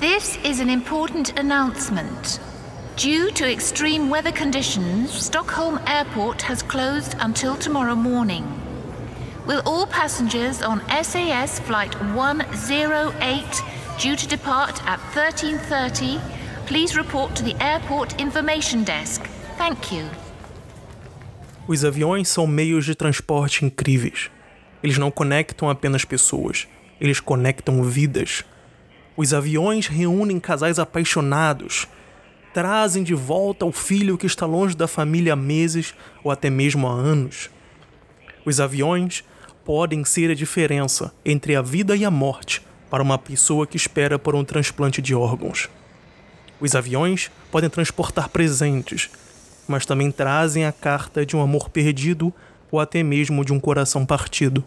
This is an important announcement. Due to extreme weather conditions, Stockholm Airport has closed until tomorrow morning. Will all passengers on SAS flight 108 due to depart at 13:30 please report to the airport information desk. Thank you. Os aviões são meios de transporte incríveis. Eles não conectam apenas pessoas, eles conectam vidas. Os aviões reúnem casais apaixonados, trazem de volta o filho que está longe da família há meses ou até mesmo há anos. Os aviões podem ser a diferença entre a vida e a morte para uma pessoa que espera por um transplante de órgãos. Os aviões podem transportar presentes, mas também trazem a carta de um amor perdido ou até mesmo de um coração partido.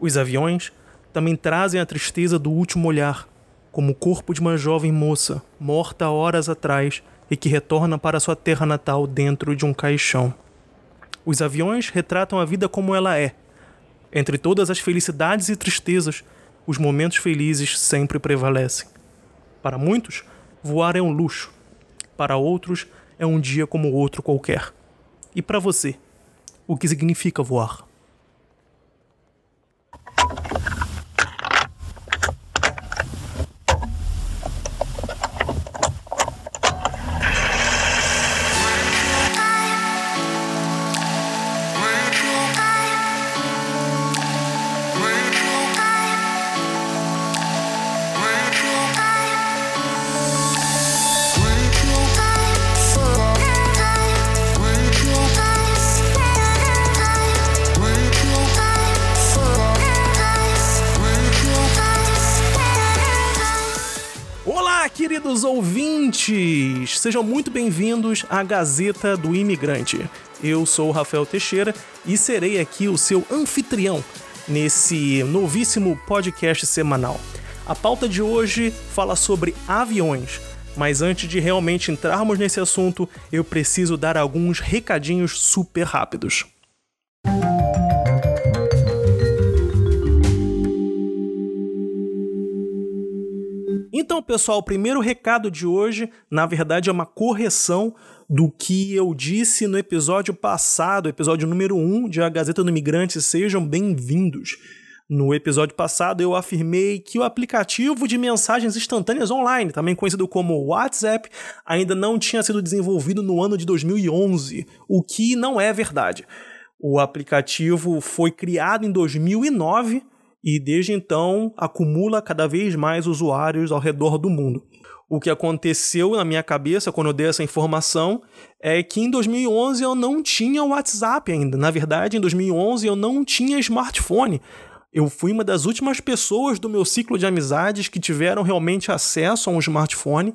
Os aviões também trazem a tristeza do último olhar, como o corpo de uma jovem moça morta horas atrás e que retorna para sua terra natal dentro de um caixão. Os aviões retratam a vida como ela é, entre todas as felicidades e tristezas, os momentos felizes sempre prevalecem. Para muitos, voar é um luxo. Para outros, é um dia como outro qualquer. E para você, o que significa voar? Ouvintes! Sejam muito bem-vindos à Gazeta do Imigrante. Eu sou o Rafael Teixeira e serei aqui o seu anfitrião nesse novíssimo podcast semanal. A pauta de hoje fala sobre aviões, mas antes de realmente entrarmos nesse assunto, eu preciso dar alguns recadinhos super rápidos. Então, pessoal, o primeiro recado de hoje, na verdade, é uma correção do que eu disse no episódio passado, episódio número 1 de A Gazeta do Imigrante. Sejam bem-vindos. No episódio passado, eu afirmei que o aplicativo de mensagens instantâneas online, também conhecido como WhatsApp, ainda não tinha sido desenvolvido no ano de 2011, o que não é verdade. O aplicativo foi criado em 2009 e desde então acumula cada vez mais usuários ao redor do mundo. O que aconteceu na minha cabeça quando eu dei essa informação é que em 2011 eu não tinha WhatsApp ainda. Na verdade, em 2011 eu não tinha smartphone. Eu fui uma das últimas pessoas do meu ciclo de amizades que tiveram realmente acesso a um smartphone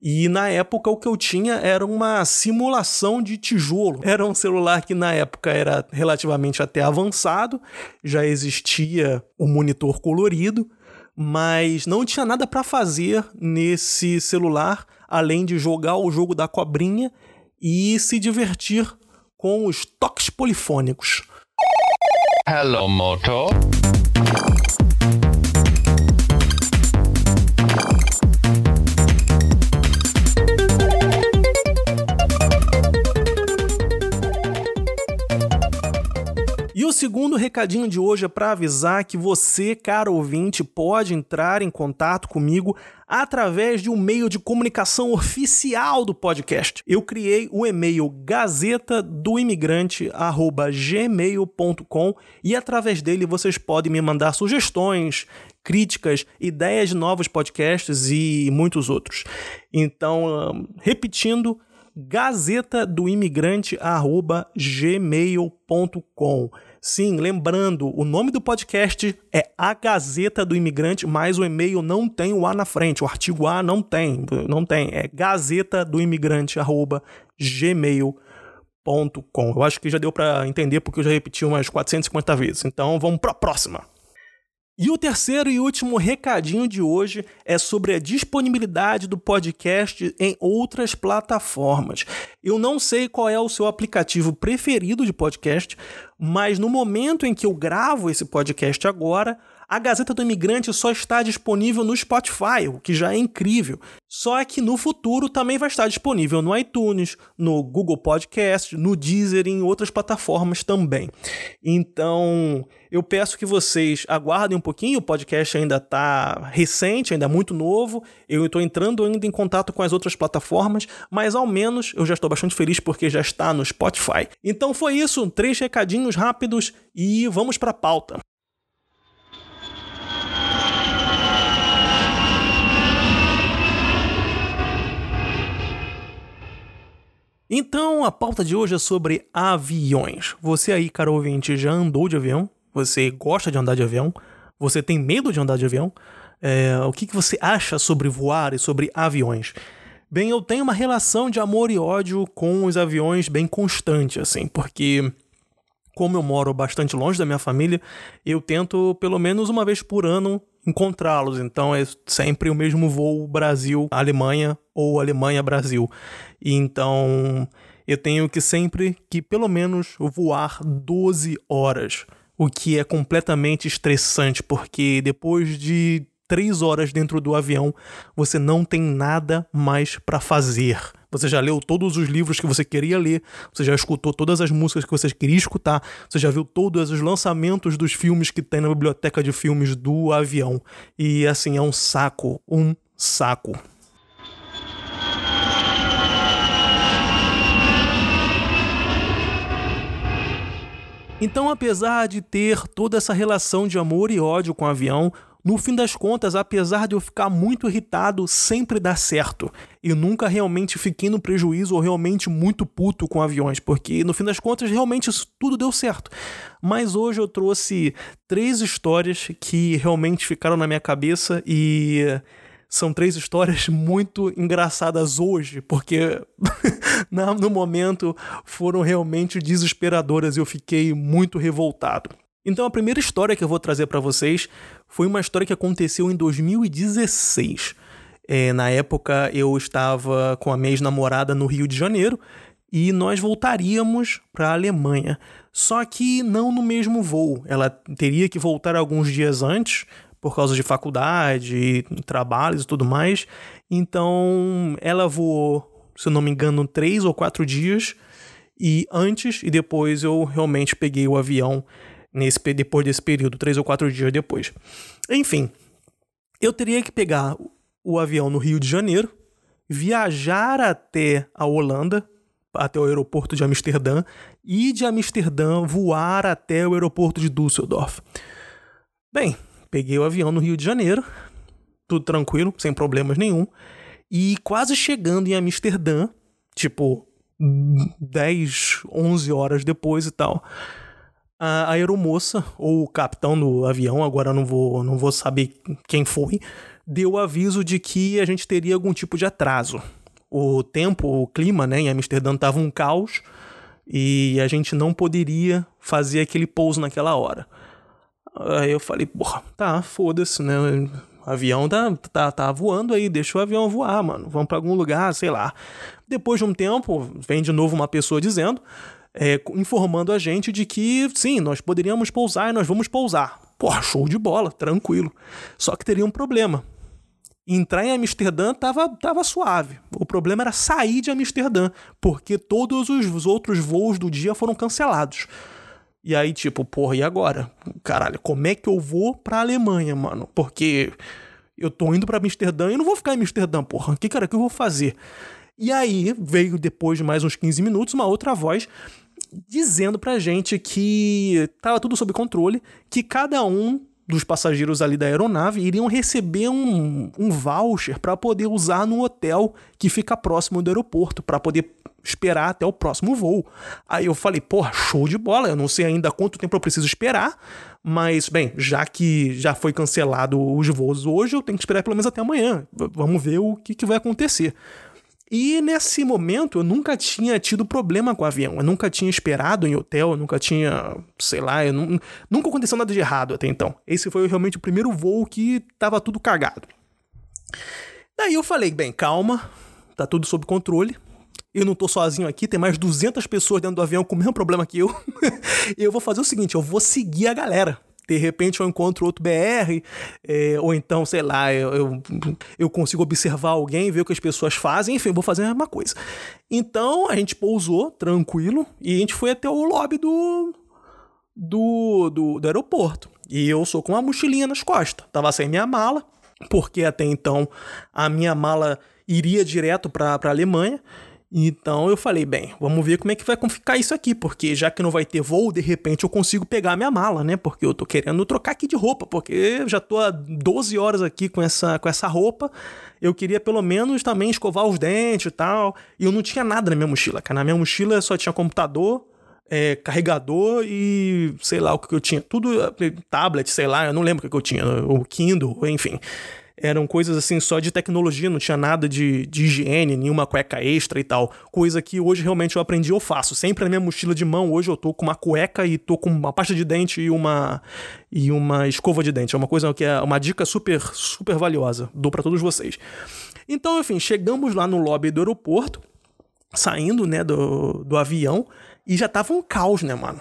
e na época o que eu tinha era uma simulação de tijolo. Era um celular que na época era relativamente até avançado, já existia o um monitor colorido, mas não tinha nada para fazer nesse celular além de jogar o jogo da cobrinha e se divertir com os toques polifônicos. Hello, Moto. Segundo recadinho de hoje é para avisar que você, caro ouvinte, pode entrar em contato comigo através de um meio de comunicação oficial do podcast. Eu criei o e-mail gazeta do imigrante@gmail.com e através dele vocês podem me mandar sugestões, críticas, ideias de novos podcasts e muitos outros. Então, repetindo, gazeta do imigrante@gmail.com. Sim, lembrando, o nome do podcast é A Gazeta do Imigrante, mas o e-mail não tem o A na frente, o artigo A não tem, não tem, é gazeta do imigrante arroba gmail.com. Eu acho que já deu para entender porque eu já repeti umas 450 vezes. Então, vamos para a próxima. E o terceiro e último recadinho de hoje é sobre a disponibilidade do podcast em outras plataformas. Eu não sei qual é o seu aplicativo preferido de podcast, mas no momento em que eu gravo esse podcast agora, A Gazeta do Imigrante só está disponível no Spotify, o que já é incrível. Só que no futuro também vai estar disponível no iTunes, no Google Podcast, no Deezer e em outras plataformas também. Então, eu peço que vocês aguardem um pouquinho, o podcast ainda está recente, ainda é muito novo. Eu estou entrando ainda em contato com as outras plataformas, mas ao menos eu já estou bastante feliz porque já está no Spotify. Então foi isso, três recadinhos rápidos e vamos para a pauta. Então, a pauta de hoje é sobre aviões. Você aí, caro ouvinte, já andou de avião? Você gosta de andar de avião? Você tem medo de andar de avião? É, o que, que você acha sobre voar e sobre aviões? Bem, eu tenho uma relação de amor e ódio com os aviões bem constante, assim, porque como eu moro bastante longe da minha família, eu tento pelo menos uma vez por ano encontrá-los. Então é sempre o mesmo voo Brasil-Alemanha ou Alemanha-Brasil. Então eu tenho que sempre que pelo menos voar 12 horas, o que é completamente estressante, porque depois de três horas dentro do avião, você não tem nada mais para fazer. Você já leu todos os livros que você queria ler, você já escutou todas as músicas que você queria escutar, você já viu todos os lançamentos dos filmes que tem na biblioteca de filmes do avião. E assim, é um saco, um saco. Então, apesar de ter toda essa relação de amor e ódio com o avião, no fim das contas, apesar de eu ficar muito irritado, sempre dá certo. Eu nunca realmente fiquei no prejuízo ou realmente muito puto com aviões, porque no fim das contas, realmente isso tudo deu certo. Mas hoje eu trouxe três histórias que realmente ficaram na minha cabeça e são três histórias muito engraçadas hoje, porque no momento foram realmente desesperadoras e eu fiquei muito revoltado. Então a primeira história que eu vou trazer para vocês foi uma história que aconteceu em 2016. É, na época eu estava com a minha ex-namorada no Rio de Janeiro e nós voltaríamos para a Alemanha. Só que não no mesmo voo. Ela teria que voltar alguns dias antes por causa de faculdade, trabalhos e tudo mais. Então ela voou, se eu não me engano, três ou quatro dias. E antes e depois eu realmente peguei o avião nesse depois desse período, três ou quatro dias depois. Enfim, eu teria que pegar o avião no Rio de Janeiro, viajar até a Holanda, até o aeroporto de Amsterdã, e de Amsterdã voar até o aeroporto de Düsseldorf. Bem, peguei o avião no Rio de Janeiro, tudo tranquilo, sem problemas nenhum, e quase chegando em Amsterdã, tipo 10, 11 horas depois e tal, a aeromoça, ou o capitão do avião, agora não vou, não vou saber quem foi, deu aviso de que a gente teria algum tipo de atraso. O tempo, o clima, né, em Amsterdã estava um caos e a gente não poderia fazer aquele pouso naquela hora. Aí eu falei, porra, tá, foda-se, né? O avião tá, tá, tá voando aí, deixa o avião voar, mano. Vamos para algum lugar, sei lá. Depois de um tempo, vem de novo uma pessoa dizendo é, informando a gente de que sim, nós poderíamos pousar e nós vamos pousar. Porra, show de bola, tranquilo. Só que teria um problema. Entrar em Amsterdã tava, tava suave. O problema era sair de Amsterdã, porque todos os outros voos do dia foram cancelados. E aí, tipo, porra, e agora? Caralho, como é que eu vou pra Alemanha, mano? Porque eu tô indo pra Amsterdã e não vou ficar em Amsterdã, porra. Que, cara, que eu vou fazer? E aí veio, depois de mais uns 15 minutos, uma outra voz dizendo pra gente que tava tudo sob controle, que cada um dos passageiros ali da aeronave iriam receber um, um voucher para poder usar no hotel que fica próximo do aeroporto, para poder esperar até o próximo voo. Aí eu falei, porra, show de bola, eu não sei ainda quanto tempo eu preciso esperar, mas, bem, já que já foi cancelado os voos hoje, eu tenho que esperar pelo menos até amanhã. Vamos ver o que, que vai acontecer. E nesse momento eu nunca tinha tido problema com o avião, eu nunca tinha esperado em hotel, eu nunca tinha, sei lá, eu não, nunca aconteceu nada de errado até então. Esse foi realmente o primeiro voo que tava tudo cagado. Daí eu falei, bem, calma, tá tudo sob controle. Eu não tô sozinho aqui, tem mais 200 pessoas dentro do avião com o mesmo problema que eu. eu vou fazer o seguinte, eu vou seguir a galera. De repente eu encontro outro BR, é, ou então, sei lá, eu, eu, eu, consigo observar alguém, ver o que as pessoas fazem, enfim, vou fazer a mesma coisa. Então a gente pousou tranquilo e a gente foi até o lobby do, do, do, do aeroporto. E eu sou com uma mochilinha nas costas. Tava sem minha mala, porque até então a minha mala iria direto para a Alemanha. Então eu falei, bem, vamos ver como é que vai ficar isso aqui, porque já que não vai ter voo, de repente eu consigo pegar a minha mala, né? Porque eu tô querendo trocar aqui de roupa, porque eu já tô há 12 horas aqui com essa, com essa roupa. Eu queria pelo menos também escovar os dentes e tal. E eu não tinha nada na minha mochila, cara. Na minha mochila só tinha computador, é, carregador e sei lá o que eu tinha. Tudo, é, tablet, sei lá, eu não lembro o que eu tinha, o Kindle, enfim eram coisas assim só de tecnologia, não tinha nada de, de higiene, nenhuma cueca extra e tal. Coisa que hoje realmente eu aprendi eu faço. Sempre na minha mochila de mão, hoje eu tô com uma cueca e tô com uma pasta de dente e uma e uma escova de dente. É uma coisa que é uma dica super super valiosa. Dou para todos vocês. Então, enfim, chegamos lá no lobby do aeroporto, saindo, né, do, do avião, e já tava um caos, né, mano?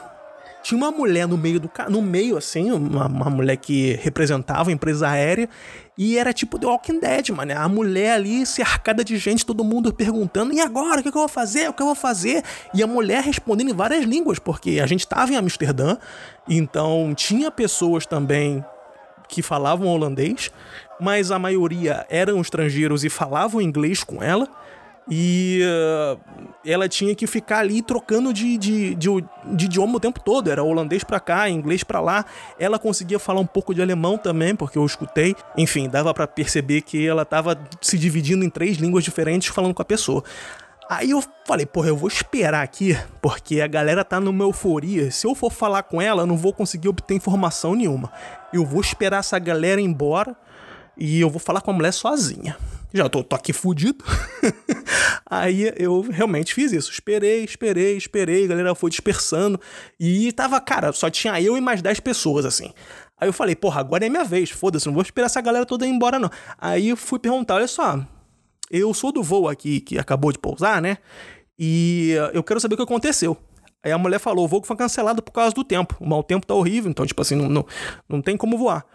Tinha uma mulher no meio do no meio assim, uma, uma mulher que representava a empresa aérea e era tipo The Walking Dead, mano. A mulher ali cercada de gente, todo mundo perguntando: "E agora, o que eu vou fazer? O que eu vou fazer?" E a mulher respondendo em várias línguas, porque a gente estava em Amsterdã, então tinha pessoas também que falavam holandês, mas a maioria eram estrangeiros e falavam inglês com ela. E uh, ela tinha que ficar ali trocando de, de, de, de, idioma o tempo todo. Era holandês para cá, inglês para lá. Ela conseguia falar um pouco de alemão também, porque eu escutei. Enfim, dava para perceber que ela tava se dividindo em três línguas diferentes falando com a pessoa. Aí eu falei, porra, eu vou esperar aqui, porque a galera tá numa euforia. Se eu for falar com ela, eu não vou conseguir obter informação nenhuma. Eu vou esperar essa galera embora e eu vou falar com a mulher sozinha já tô, tô aqui fudido. Aí eu realmente fiz isso. Esperei, esperei, esperei, a galera foi dispersando. E tava, cara, só tinha eu e mais 10 pessoas, assim. Aí eu falei, porra, agora é minha vez, foda-se, não vou esperar essa galera toda ir embora, não. Aí eu fui perguntar, olha só, eu sou do voo aqui que acabou de pousar, né? E eu quero saber o que aconteceu. Aí a mulher falou, o voo foi cancelado por causa do tempo. O mau tempo tá horrível, então, tipo assim, não, não, não tem como voar.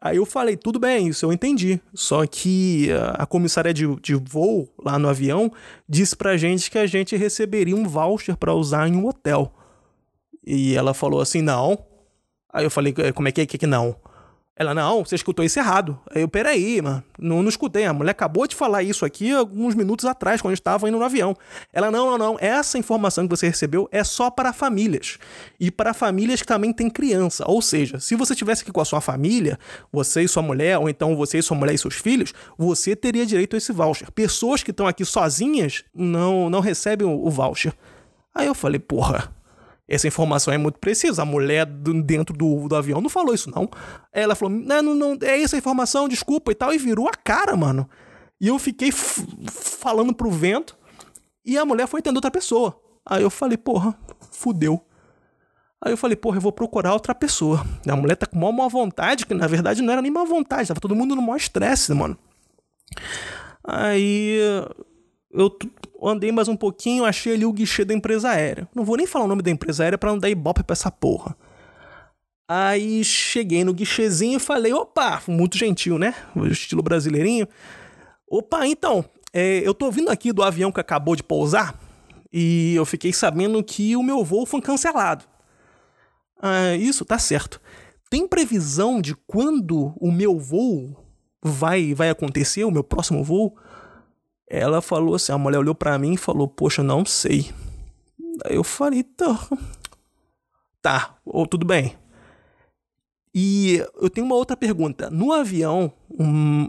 Aí eu falei, tudo bem, isso eu entendi. Só que a comissária de, de voo lá no avião disse pra gente que a gente receberia um voucher para usar em um hotel. E ela falou assim, não. Aí eu falei, como é que é que não? Ela, não, você escutou isso errado. Aí eu, peraí, mano, não, não escutei. A mulher acabou de falar isso aqui alguns minutos atrás, quando estava indo no avião. Ela, não, não, não, essa informação que você recebeu é só para famílias. E para famílias que também têm criança. Ou seja, se você estivesse aqui com a sua família, você e sua mulher, ou então você e sua mulher e seus filhos, você teria direito a esse voucher. Pessoas que estão aqui sozinhas não, não recebem o voucher. Aí eu falei, porra, essa informação é muito precisa. A mulher dentro do, do avião não falou isso, não. Ela falou, não, não, não, é essa informação, desculpa e tal, e virou a cara, mano. E eu fiquei falando pro vento, e a mulher foi entender outra pessoa. Aí eu falei, porra, fudeu. Aí eu falei, porra, eu vou procurar outra pessoa. A mulher tá com maior má vontade, que na verdade não era nem má vontade, tava todo mundo no maior estresse, mano. Aí eu andei mais um pouquinho, achei ali o guichê da empresa aérea. Não vou nem falar o nome da empresa aérea para não dar ibope pra essa porra. Aí cheguei no guichezinho e falei, opa, muito gentil, né? Estilo brasileirinho. Opa, então, é, eu tô vindo aqui do avião que acabou de pousar e eu fiquei sabendo que o meu voo foi cancelado. Ah, isso, tá certo. Tem previsão de quando o meu voo vai, vai acontecer, o meu próximo voo? Ela falou assim, a mulher olhou para mim e falou, poxa, não sei. Aí eu falei, tá. Tá, ou tudo bem. E eu tenho uma outra pergunta. No avião,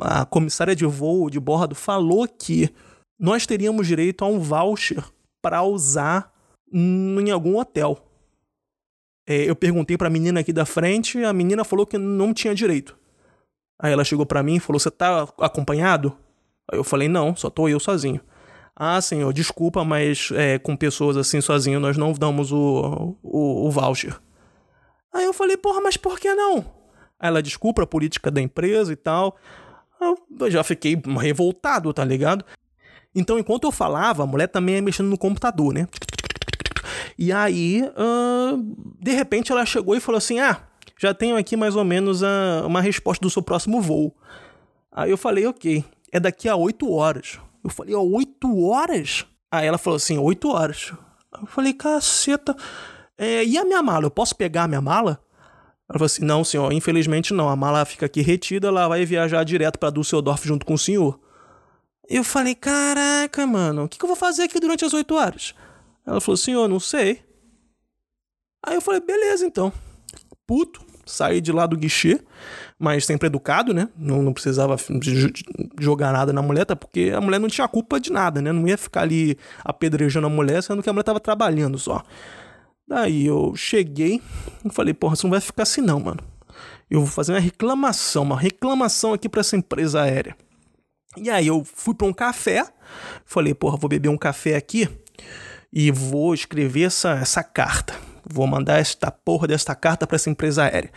a comissária de voo de bordo falou que nós teríamos direito a um voucher para usar em algum hotel. É, eu perguntei para a menina aqui da frente, a menina falou que não tinha direito. Aí ela chegou para mim e falou: "Você tá acompanhado?" Aí eu falei, não, só tô eu sozinho. Ah, senhor, desculpa, mas é, com pessoas assim sozinho nós não damos o, o, o voucher. Aí eu falei, porra, mas por que não? Aí ela, desculpa a política da empresa e tal. Eu já fiquei revoltado, tá ligado? Então, enquanto eu falava, a mulher também ia mexendo no computador, né? E aí, uh, de repente, ela chegou e falou assim: Ah, já tenho aqui mais ou menos a, uma resposta do seu próximo voo. Aí eu falei, ok, é daqui a oito horas. Eu falei, ó, oito horas? Aí ela falou assim, oito horas. Eu falei, caceta, é, e a minha mala? Eu posso pegar a minha mala? Ela falou assim, não, senhor, infelizmente não. A mala fica aqui retida, ela vai viajar direto para Düsseldorf junto com o senhor. Eu falei, caraca, mano, o que, que eu vou fazer aqui durante as oito horas? Ela falou, senhor, não sei. Aí eu falei, beleza, então. Puto, saí de lá do guichê, mas sempre educado, né? Não, não precisava jogar nada na mulher, porque a mulher não tinha culpa de nada, né? Não ia ficar ali apedrejando a mulher, sendo que a mulher tava trabalhando só. Daí eu cheguei e falei, porra, você não vai ficar assim não, mano. Eu vou fazer uma reclamação, uma reclamação aqui para essa empresa aérea. E aí eu fui para um café, falei, porra, vou beber um café aqui e vou escrever essa, essa carta. Vou mandar esta porra desta carta para essa empresa aérea.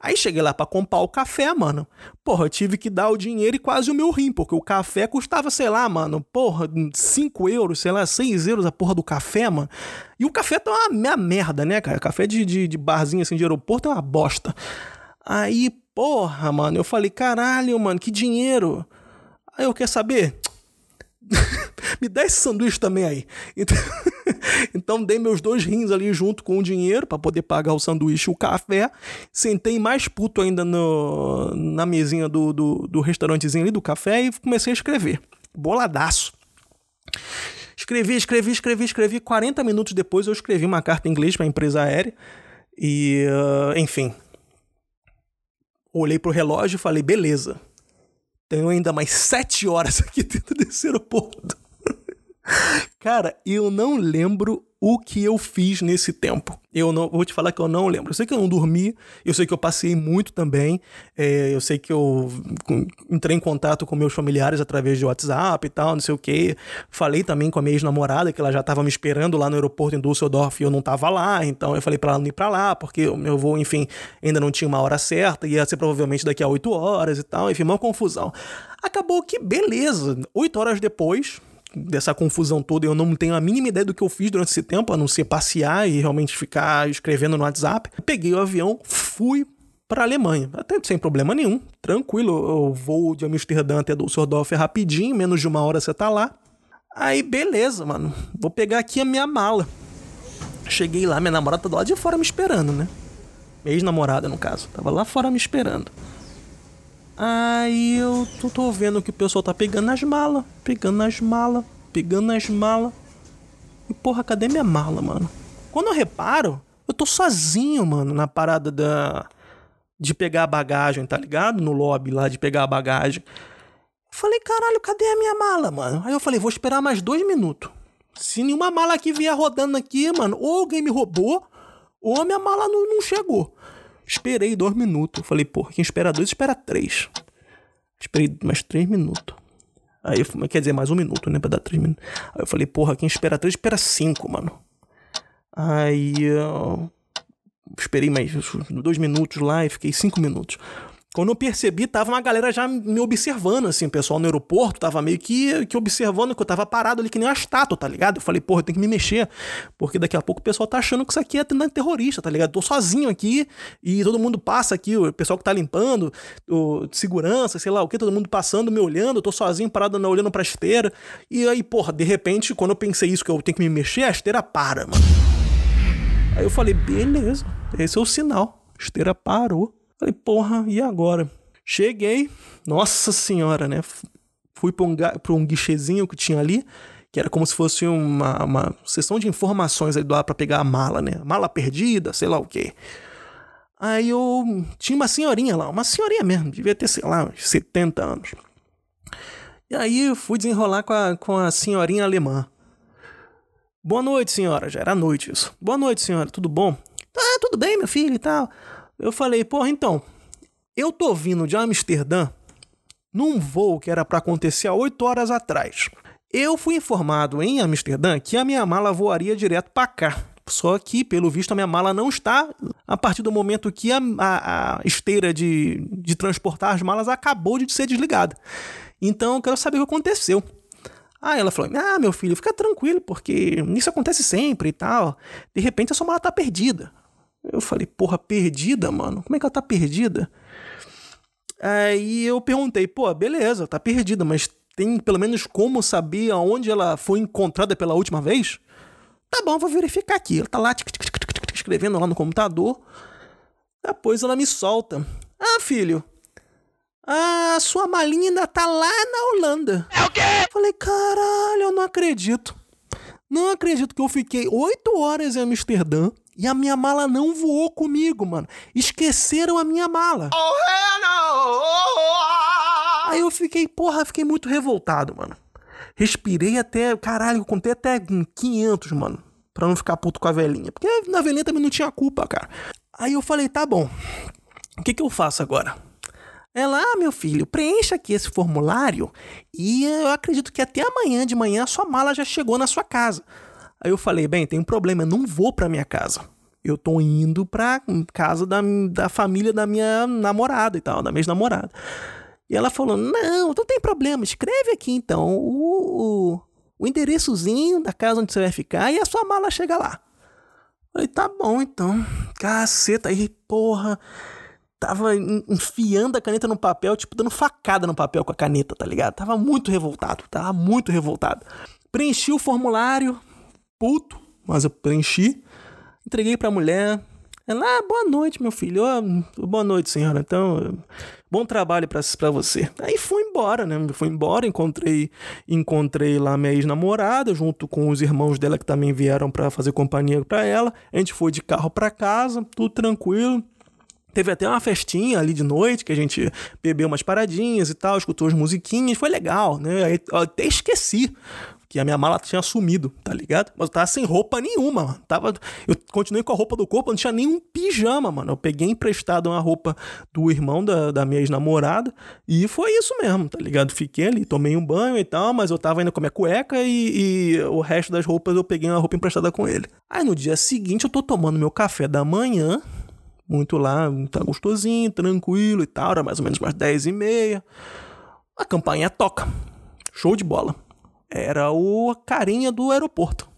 Aí cheguei lá para comprar o café, mano. Porra, eu tive que dar o dinheiro e quase o meu rim, porque o café custava, sei lá, mano, porra, 5 euros, sei lá, 6 euros a porra do café, mano. E o café tá uma, merda, né, cara? Café de, de, de barzinho assim de aeroporto é uma bosta. Aí, porra, mano, eu falei, caralho, mano, que dinheiro. Aí eu quer saber? me dá esse sanduíche também aí. Então, então dei meus dois rins ali junto com o dinheiro para poder pagar o sanduíche e o café. Sentei mais puto ainda no, na mesinha do, do, do restaurantezinho ali do café e comecei a escrever. Boladaço. Escrevi, escrevi, escrevi, escrevi. 40 minutos depois eu escrevi uma carta em inglês para a empresa aérea. E, uh, enfim. Olhei pro relógio e falei, beleza. Tenho ainda mais sete horas aqui dentro desse aeroporto. Cara, eu não lembro o que eu fiz nesse tempo. Eu não vou te falar que eu não lembro. Eu sei que eu não dormi, eu sei que eu passei muito também. É, eu sei que eu entrei em contato com meus familiares através de WhatsApp e tal, não sei o que. Falei também com a minha ex-namorada, que ela já estava me esperando lá no aeroporto em Düsseldorf e eu não estava lá. Então eu falei para ela não ir para lá, porque o meu voo, enfim, ainda não tinha uma hora certa, ia ser provavelmente daqui a oito horas e tal. Enfim, uma confusão. Acabou que, beleza. Oito horas depois, dessa confusão toda, eu não tenho a mínima ideia do que eu fiz durante esse tempo, a não ser passear e realmente ficar escrevendo no WhatsApp. Peguei o avião, fui para Alemanha, até sem problema nenhum, tranquilo. Eu vou de Amsterdã até Düsseldorf rapidinho, menos de uma hora você tá lá. Aí, beleza, mano, vou pegar aqui a minha mala. Cheguei lá, minha namorada tá do lado de fora me esperando, né? Ex-namorada, no caso, tava lá fora me esperando. Aí eu tô, tô vendo que o pessoal tá pegando nas malas, pegando nas malas, pegando nas malas. E porra, cadê minha mala, mano? Quando eu reparo, eu tô sozinho, mano, na parada da. De pegar a bagagem, tá ligado? No lobby lá de pegar a bagagem. Falei, caralho, cadê a minha mala, mano? Aí eu falei, vou esperar mais dois minutos. Se nenhuma mala aqui vier rodando aqui, mano, ou alguém me roubou, ou a minha mala não, não chegou. Esperei dois minutos. Falei, porra, quem espera dois, espera três. Esperei mais três minutos. Aí, quer dizer, mais um minuto, né? Pra dar três minutos. Aí eu falei, porra, quem espera três, espera cinco, mano. Aí eu esperei mais dois minutos lá e fiquei cinco minutos. Quando eu percebi, tava uma galera já me observando, assim, pessoal no aeroporto tava meio que, que observando que eu tava parado ali que nem uma estátua, tá ligado? Eu falei, porra, eu tenho que me mexer, porque daqui a pouco o pessoal tá achando que isso aqui é atendente terrorista, tá ligado? tô sozinho aqui e todo mundo passa aqui, o pessoal que tá limpando, o segurança, sei lá o que, todo mundo passando, me olhando, eu tô sozinho parado olhando pra esteira. E aí, porra, de repente, quando eu pensei isso, que eu tenho que me mexer, a esteira para, mano. Aí eu falei, beleza, esse é o sinal. A esteira parou. Falei, porra, e agora? Cheguei, nossa senhora, né? Fui para um, um guichezinho que tinha ali, que era como se fosse uma, uma sessão de informações aí do lado pra pegar a mala, né? Mala perdida, sei lá o quê. Aí eu tinha uma senhorinha lá, uma senhorinha mesmo, devia ter, sei lá, uns 70 anos. E aí eu fui desenrolar com a, com a senhorinha alemã. Boa noite, senhora. Já era noite isso. Boa noite, senhora. Tudo bom? Ah, tudo bem, meu filho e tal. Eu falei, porra, então, eu tô vindo de Amsterdã num voo que era para acontecer há oito horas atrás. Eu fui informado em Amsterdã que a minha mala voaria direto para cá. Só que, pelo visto, a minha mala não está a partir do momento que a, a, a esteira de, de transportar as malas acabou de ser desligada. Então, eu quero saber o que aconteceu. Aí ela falou: Ah, meu filho, fica tranquilo, porque isso acontece sempre e tal. De repente a sua mala tá perdida. Eu falei, porra, perdida, mano? Como é que ela tá perdida? Aí eu perguntei, pô, beleza, tá perdida, mas tem pelo menos como saber aonde ela foi encontrada pela última vez? Tá bom, vou verificar aqui. Ela tá lá escrevendo lá no computador. Depois ela me solta. Ah, filho, a sua malinha ainda tá lá na Holanda. É o quê? Falei, caralho, eu não acredito. Não acredito que eu fiquei oito horas em Amsterdã e a minha mala não voou comigo, mano. Esqueceram a minha mala. Oh! Aí eu fiquei, porra, fiquei muito revoltado, mano. Respirei até, caralho, eu contei até 500, mano. Pra não ficar puto com a velhinha. Porque na velhinha também não tinha culpa, cara. Aí eu falei, tá bom. O que que eu faço agora? Ela, ah, meu filho, preencha aqui esse formulário e eu acredito que até amanhã de manhã a sua mala já chegou na sua casa. Aí eu falei, bem, tem um problema, eu não vou pra minha casa. Eu tô indo pra casa da, da família da minha namorada e tal, da minha ex-namorada. E ela falou, não, não tem problema, escreve aqui então o, o, o endereçozinho da casa onde você vai ficar e a sua mala chega lá. Falei, tá bom então. Caceta, aí, porra tava enfiando a caneta no papel, tipo, dando facada no papel com a caneta, tá ligado? Tava muito revoltado, tava muito revoltado. Preenchi o formulário, puto, mas eu preenchi, entreguei pra mulher. Ela, ah, boa noite, meu filho. Oh, boa noite, senhora. Então, bom trabalho pra você. Aí fui embora, né? Fui embora, encontrei encontrei lá minha ex-namorada, junto com os irmãos dela que também vieram para fazer companhia para ela. A gente foi de carro para casa, tudo tranquilo. Teve até uma festinha ali de noite que a gente bebeu umas paradinhas e tal, escutou as musiquinhas, foi legal, né? Eu até esqueci que a minha mala tinha sumido, tá ligado? Mas eu tava sem roupa nenhuma, mano. Tava, eu continuei com a roupa do corpo, não tinha nenhum pijama, mano. Eu peguei emprestado uma roupa do irmão da, da minha ex-namorada e foi isso mesmo, tá ligado? Fiquei ali, tomei um banho e tal, mas eu tava ainda com a minha cueca e, e o resto das roupas eu peguei uma roupa emprestada com ele. Aí no dia seguinte eu tô tomando meu café da manhã, muito lá, tá gostosinho, tranquilo e tal, era mais ou menos umas 10 e meia. A campanha toca. Show de bola. Era o carinha do aeroporto.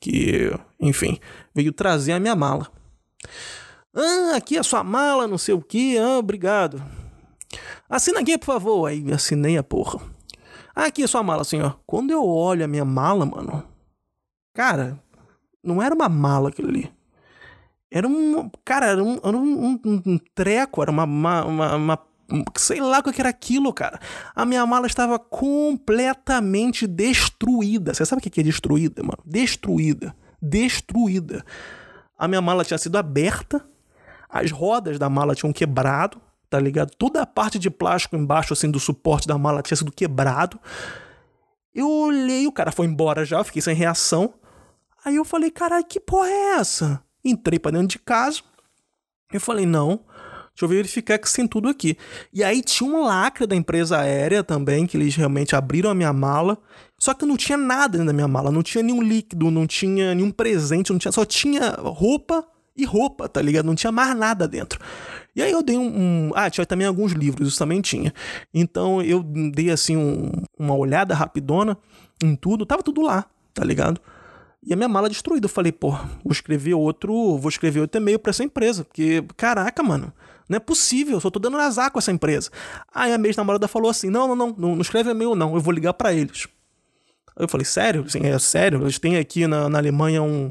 Que, enfim, veio trazer a minha mala. Ah, aqui a sua mala, não sei o que. Ah, obrigado. Assina aqui, por favor. Aí assinei a porra. Ah, aqui a sua mala, senhor. Quando eu olho a minha mala, mano. Cara, não era uma mala aquilo ali. Era um. Cara, era um, era um, um, um treco, era uma, uma, uma, uma sei lá o que era aquilo, cara. A minha mala estava completamente destruída. Você sabe o que é destruída, mano? Destruída. Destruída. A minha mala tinha sido aberta, as rodas da mala tinham quebrado, tá ligado? Toda a parte de plástico embaixo, assim, do suporte da mala tinha sido quebrado. Eu olhei, o cara foi embora já, eu fiquei sem reação. Aí eu falei, caralho, que porra é essa? Entrei para dentro de casa. Eu falei, não, deixa eu verificar que tem tudo aqui. E aí tinha um lacre da empresa aérea também, que eles realmente abriram a minha mala. Só que não tinha nada dentro da minha mala. Não tinha nenhum líquido, não tinha nenhum presente, não tinha, só tinha roupa e roupa, tá ligado? Não tinha mais nada dentro. E aí eu dei um. um ah, tinha também alguns livros, isso também tinha. Então eu dei assim um, uma olhada rapidona em tudo, tava tudo lá, tá ligado? E a minha mala destruída. Eu falei, pô, vou escrever outro, vou escrever outro e-mail para essa empresa. Porque, caraca, mano, não é possível, eu só tô dando azar com essa empresa. Aí a minha namorada falou assim: não, não, não, não, não escreve e-mail, não, eu vou ligar para eles. Eu falei, sério? Sim, é sério? Eles têm aqui na, na Alemanha um.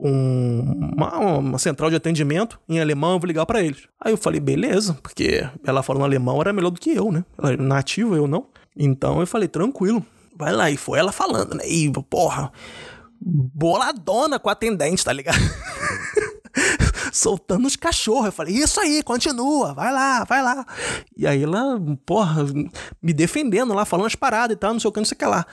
um uma, uma, central de atendimento em alemão, eu vou ligar para eles. Aí eu falei, beleza, porque ela falando alemão era melhor do que eu, né? Ela é nativa, eu não. Então eu falei, tranquilo, vai lá. E foi ela falando, né? E, porra, boladona com a atendente, tá ligado? Soltando os cachorros. Eu falei, isso aí, continua, vai lá, vai lá. E aí ela, porra, me defendendo lá, falando as paradas e tal, não sei o que, não sei o que lá.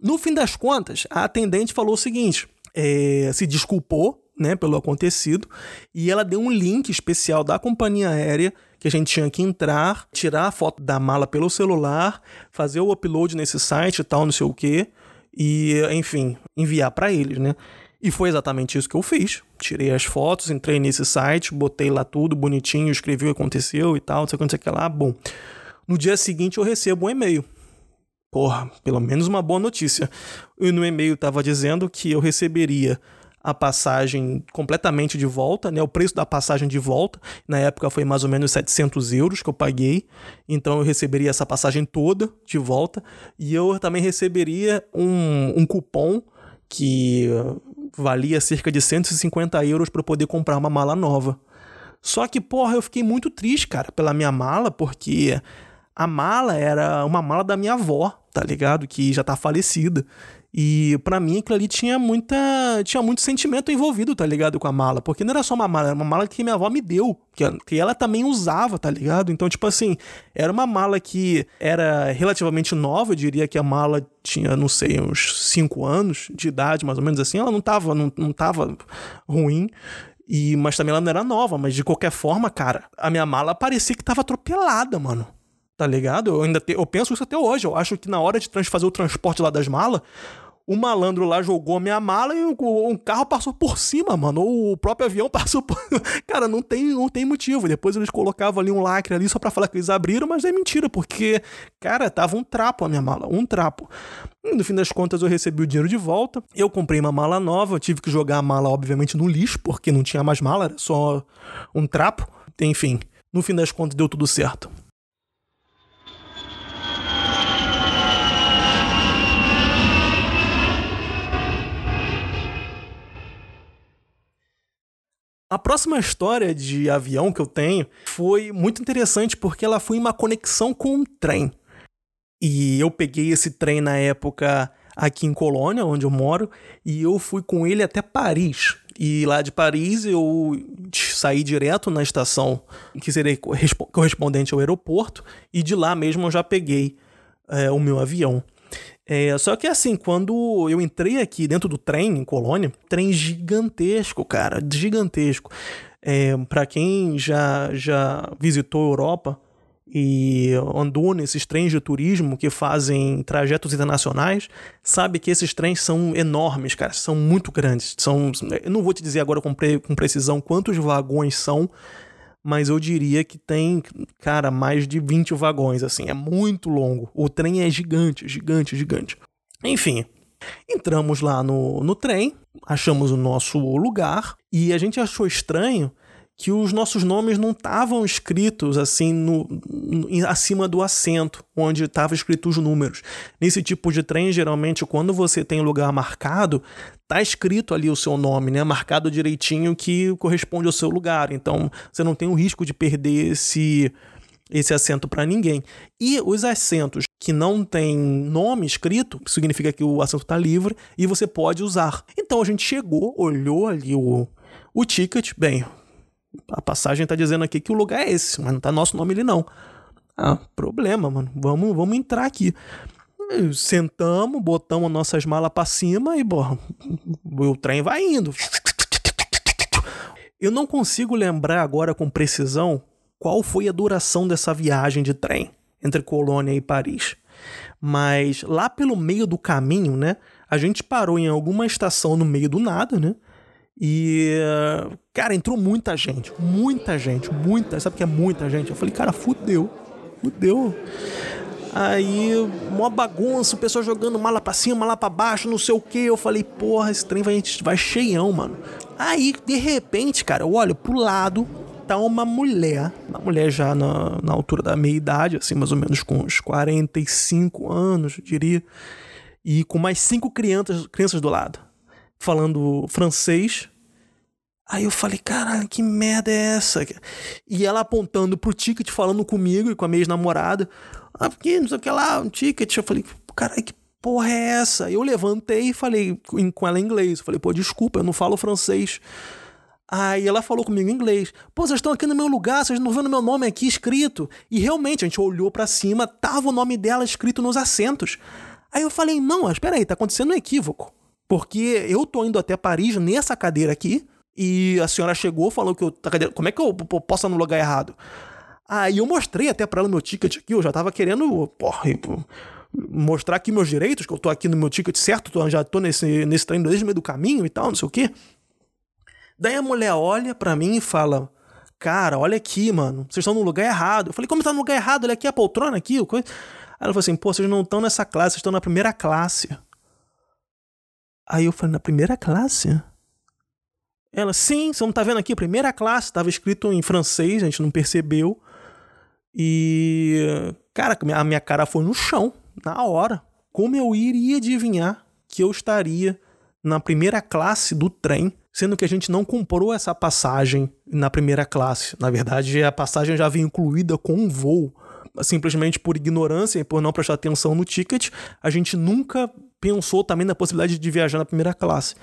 No fim das contas, a atendente falou o seguinte: é, se desculpou, né, pelo acontecido, e ela deu um link especial da companhia aérea que a gente tinha que entrar, tirar a foto da mala pelo celular, fazer o upload nesse site e tal, não sei o que e, enfim, enviar para eles, né? E foi exatamente isso que eu fiz. Tirei as fotos, entrei nesse site, botei lá tudo bonitinho, escrevi o que aconteceu e tal, não sei o que, não sei o que lá. Bom, no dia seguinte eu recebo um e-mail. Porra, pelo menos uma boa notícia. E no e-mail estava dizendo que eu receberia a passagem completamente de volta, né? O preço da passagem de volta, na época foi mais ou menos 700 euros que eu paguei, então eu receberia essa passagem toda de volta e eu também receberia um, um cupom que valia cerca de 150 euros para poder comprar uma mala nova. Só que, porra, eu fiquei muito triste, cara, pela minha mala, porque a mala era uma mala da minha avó, tá ligado? Que já tá falecida. E para mim aquilo ali tinha muita. tinha muito sentimento envolvido, tá ligado? Com a mala. Porque não era só uma mala, era uma mala que minha avó me deu. Que, que ela também usava, tá ligado? Então, tipo assim, era uma mala que era relativamente nova, eu diria que a mala tinha, não sei, uns 5 anos de idade, mais ou menos assim. Ela não tava, não, não tava ruim. E, mas também ela não era nova, mas de qualquer forma, cara, a minha mala parecia que tava atropelada, mano tá ligado? Eu ainda te, eu penso isso até hoje. Eu acho que na hora de fazer o transporte lá das malas, o malandro lá jogou a minha mala e um carro passou por cima, mano. Ou o próprio avião passou por. Cara, não tem, não tem motivo. Depois eles colocavam ali um lacre ali só pra falar que eles abriram, mas é mentira, porque, cara, tava um trapo a minha mala, um trapo. No fim das contas, eu recebi o dinheiro de volta. Eu comprei uma mala nova, tive que jogar a mala, obviamente, no lixo, porque não tinha mais mala, era só um trapo. Enfim, no fim das contas, deu tudo certo. A próxima história de avião que eu tenho foi muito interessante porque ela foi uma conexão com um trem. E eu peguei esse trem na época aqui em Colônia, onde eu moro, e eu fui com ele até Paris. E lá de Paris eu saí direto na estação que seria correspondente ao aeroporto, e de lá mesmo eu já peguei é, o meu avião. É, só que assim, quando eu entrei aqui dentro do trem em Colônia, trem gigantesco, cara, gigantesco. É, para quem já, já visitou a Europa e andou nesses trens de turismo que fazem trajetos internacionais, sabe que esses trens são enormes, cara, são muito grandes. São, eu não vou te dizer agora com, pre, com precisão quantos vagões são, mas eu diria que tem, cara, mais de 20 vagões, assim, é muito longo. O trem é gigante, gigante, gigante. Enfim, entramos lá no, no trem, achamos o nosso lugar e a gente achou estranho que os nossos nomes não estavam escritos assim no, no, acima do assento onde estavam escritos os números. Nesse tipo de trem, geralmente, quando você tem lugar marcado, tá escrito ali o seu nome, né? Marcado direitinho que corresponde ao seu lugar. Então, você não tem o risco de perder esse esse assento para ninguém. E os assentos que não tem nome escrito, significa que o assento está livre e você pode usar. Então a gente chegou, olhou ali o, o ticket, bem, a passagem tá dizendo aqui que o lugar é esse, mas não tá nosso nome ali não. Ah, problema, mano. Vamos, vamos entrar aqui. Sentamos, botamos nossas malas para cima e, bom, o trem vai indo. Eu não consigo lembrar agora com precisão qual foi a duração dessa viagem de trem entre Colônia e Paris. Mas lá pelo meio do caminho, né, a gente parou em alguma estação no meio do nada, né? E, cara, entrou muita gente, muita gente, muita, sabe que é muita gente? Eu falei, cara, fudeu, fudeu. Aí, uma bagunça, o pessoal jogando mala pra cima, mala pra baixo, não sei o que. Eu falei, porra, esse trem vai, vai cheião, mano. Aí, de repente, cara, eu olho pro lado, tá uma mulher, uma mulher já na, na altura da meia idade, assim, mais ou menos com uns 45 anos, eu diria, e com mais cinco crianças, crianças do lado falando francês. Aí eu falei, caralho, que merda é essa? E ela apontando pro ticket, falando comigo e com a minha ex-namorada. Ah, porque não sei o que lá, um ticket. Eu falei, caralho, que porra é essa? Eu levantei e falei com ela em inglês. Eu falei, pô, desculpa, eu não falo francês. Aí ela falou comigo em inglês. Pô, vocês estão aqui no meu lugar, vocês não vendo meu nome aqui escrito. E realmente, a gente olhou para cima, tava o nome dela escrito nos assentos. Aí eu falei, não, espera aí, tá acontecendo um equívoco. Porque eu tô indo até Paris nessa cadeira aqui, e a senhora chegou, falou que eu. Como é que eu posso no lugar errado? Aí eu mostrei até para ela meu ticket aqui, eu já tava querendo, porra, mostrar aqui meus direitos, que eu tô aqui no meu ticket certo, já tô nesse, nesse treino desde o meio do caminho e tal, não sei o quê. Daí a mulher olha para mim e fala: Cara, olha aqui, mano, vocês estão no lugar errado. Eu falei: Como tá no lugar errado? Olha aqui a poltrona aqui. Aí ela falou assim: Pô, vocês não estão nessa classe, vocês estão na primeira classe. Aí eu falei, na primeira classe? Ela, sim, você não tá vendo aqui? Primeira classe, tava escrito em francês, a gente não percebeu. E, cara, a minha cara foi no chão, na hora. Como eu iria adivinhar que eu estaria na primeira classe do trem, sendo que a gente não comprou essa passagem na primeira classe. Na verdade, a passagem já vinha incluída com um voo. Simplesmente por ignorância e por não prestar atenção no ticket, a gente nunca pensou também na possibilidade de viajar na primeira classe.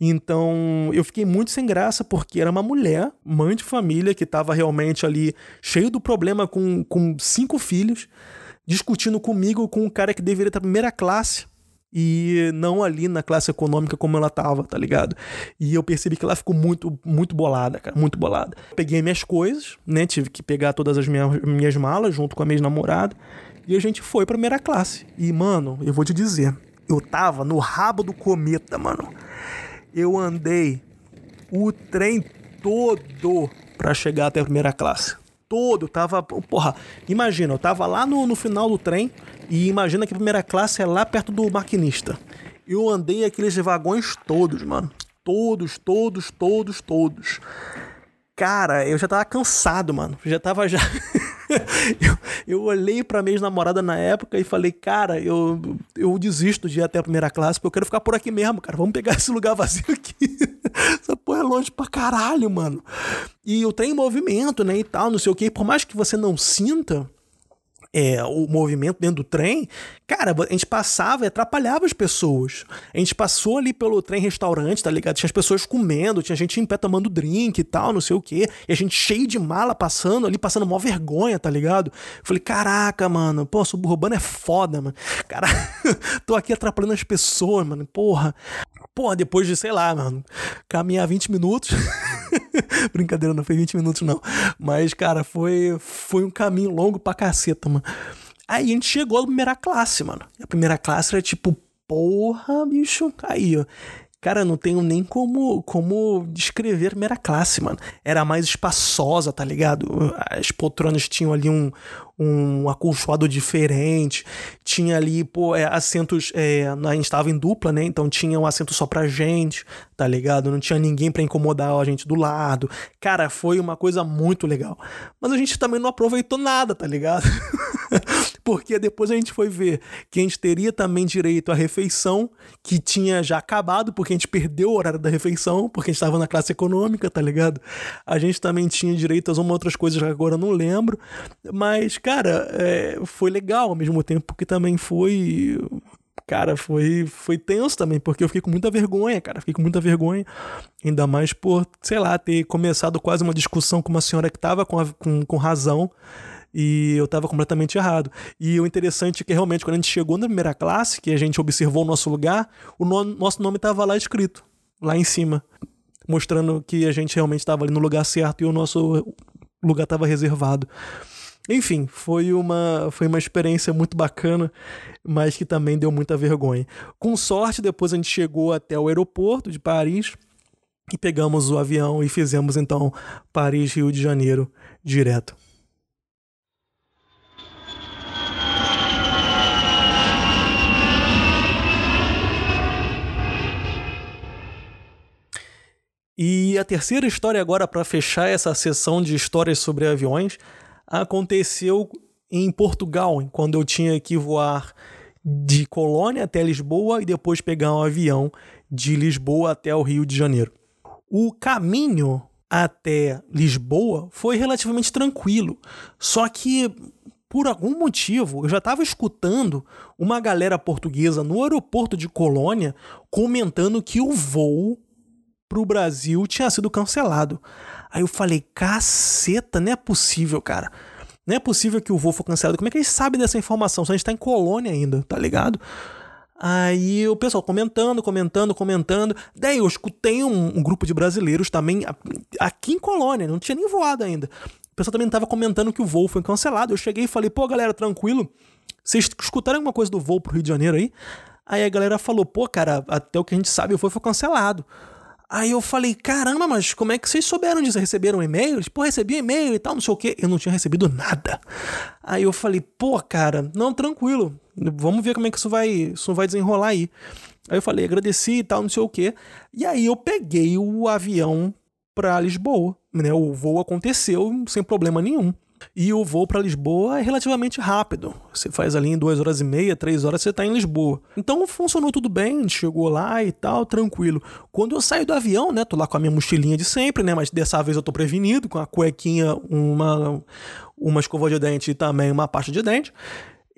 Então eu fiquei muito sem graça porque era uma mulher, mãe de família, que estava realmente ali cheio do problema com, com cinco filhos, discutindo comigo com um cara que deveria estar na primeira classe e não ali na classe econômica como ela tava, tá ligado? E eu percebi que ela ficou muito, muito bolada, cara, muito bolada. Peguei minhas coisas, né? Tive que pegar todas as minhas, minhas malas junto com a minha namorada e a gente foi pra primeira classe. E, mano, eu vou te dizer, eu tava no rabo do cometa, mano eu andei o trem todo para chegar até a primeira classe. Todo, tava. Porra, imagina, eu tava lá no, no final do trem e imagina que a primeira classe é lá perto do maquinista. Eu andei aqueles vagões todos, mano. Todos, todos, todos, todos. Cara, eu já tava cansado, mano. Já tava já. eu, eu olhei pra minha namorada na época e falei, cara, eu, eu desisto de ir até a primeira classe, porque eu quero ficar por aqui mesmo, cara. Vamos pegar esse lugar vazio aqui. Essa porra é longe pra caralho, mano. E o trem em movimento, né, e tal, não sei o que. Por mais que você não sinta, é, o movimento dentro do trem, cara, a gente passava e atrapalhava as pessoas. A gente passou ali pelo trem restaurante, tá ligado? Tinha as pessoas comendo, tinha gente em pé tomando drink e tal, não sei o quê. E a gente cheio de mala passando ali, passando mó vergonha, tá ligado? Falei, caraca, mano, pô, suburbano é foda, mano. Cara, tô aqui atrapalhando as pessoas, mano, porra. Porra, depois de, sei lá, mano, caminhar 20 minutos. Brincadeira, não foi 20 minutos, não. Mas, cara, foi, foi um caminho longo pra caceta, mano. Aí a gente chegou na primeira classe, mano. E a primeira classe era tipo, porra, bicho. Aí, ó. Cara, não tenho nem como, como descrever a primeira classe, mano. Era mais espaçosa, tá ligado? As poltronas tinham ali um, um acolchoado diferente. Tinha ali, pô, é, assentos. É, a gente estava em dupla, né? Então tinha um assento só pra gente, tá ligado? Não tinha ninguém para incomodar a gente do lado. Cara, foi uma coisa muito legal. Mas a gente também não aproveitou nada, tá ligado? Porque depois a gente foi ver que a gente teria também direito à refeição, que tinha já acabado, porque a gente perdeu o horário da refeição, porque a gente estava na classe econômica, tá ligado? A gente também tinha direito a uma outras coisas que agora não lembro. Mas, cara, cara, é, foi legal ao mesmo tempo que também foi. Cara, foi, foi tenso também, porque eu fiquei com muita vergonha, cara. Fiquei com muita vergonha. Ainda mais por, sei lá, ter começado quase uma discussão com uma senhora que tava com, a, com, com razão e eu estava completamente errado. E o interessante é que realmente quando a gente chegou na primeira classe, que a gente observou o nosso lugar, o no nosso nome estava lá escrito, lá em cima, mostrando que a gente realmente estava ali no lugar certo e o nosso lugar estava reservado. Enfim, foi uma, foi uma experiência muito bacana, mas que também deu muita vergonha. Com sorte, depois a gente chegou até o aeroporto de Paris e pegamos o avião e fizemos então Paris-Rio de Janeiro direto. E a terceira história agora para fechar essa sessão de histórias sobre aviões aconteceu em Portugal, quando eu tinha que voar de Colônia até Lisboa e depois pegar um avião de Lisboa até o Rio de Janeiro. O caminho até Lisboa foi relativamente tranquilo, só que por algum motivo eu já estava escutando uma galera portuguesa no aeroporto de Colônia comentando que o voo para o Brasil tinha sido cancelado. Aí eu falei, caceta, não é possível, cara. Não é possível que o voo foi cancelado. Como é que eles sabem dessa informação? Se a gente tá em colônia ainda, tá ligado? Aí o pessoal comentando, comentando, comentando. Daí eu escutei um, um, grupo de brasileiros também aqui em Colônia, não tinha nem voado ainda. O pessoal também tava comentando que o voo foi cancelado. Eu cheguei e falei, pô, galera, tranquilo. Vocês escutaram alguma coisa do voo pro Rio de Janeiro aí? Aí a galera falou, pô, cara, até o que a gente sabe, o voo foi cancelado. Aí eu falei, caramba, mas como é que vocês souberam disso? Receberam e-mail? Eles, pô, recebi e-mail e tal, não sei o quê. Eu não tinha recebido nada. Aí eu falei, pô, cara, não, tranquilo. Vamos ver como é que isso vai, isso vai desenrolar aí. Aí eu falei, agradeci e tal, não sei o quê. E aí eu peguei o avião para Lisboa. Né? O voo aconteceu sem problema nenhum. E o voo para Lisboa é relativamente rápido. Você faz ali em duas horas e meia, três horas, você está em Lisboa. Então funcionou tudo bem, chegou lá e tal, tranquilo. Quando eu saio do avião, né? Tô lá com a minha mochilinha de sempre, né? Mas dessa vez eu tô prevenido, com a cuequinha, uma, uma escova de dente e também uma pasta de dente.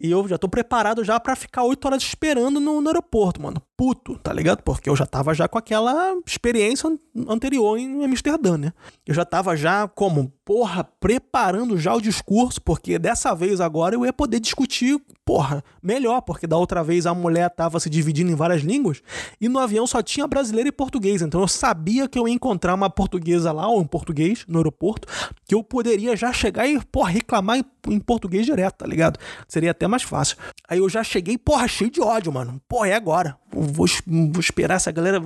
E eu já tô preparado já para ficar oito horas esperando no, no, aeroporto, mano. Puto, tá ligado? Porque eu já tava já com aquela experiência anterior em Amsterdã, né? Eu já tava já como, porra, preparando já o discurso, porque dessa vez agora eu ia poder discutir, porra, melhor, porque da outra vez a mulher tava se dividindo em várias línguas e no avião só tinha brasileiro e português. Então eu sabia que eu ia encontrar uma portuguesa lá ou um português no aeroporto que eu poderia já chegar e, porra, reclamar em, em português direto, tá ligado? Seria até mais fácil. Aí eu já cheguei, porra, cheio de ódio, mano. Porra, é agora. Vou, vou esperar essa galera.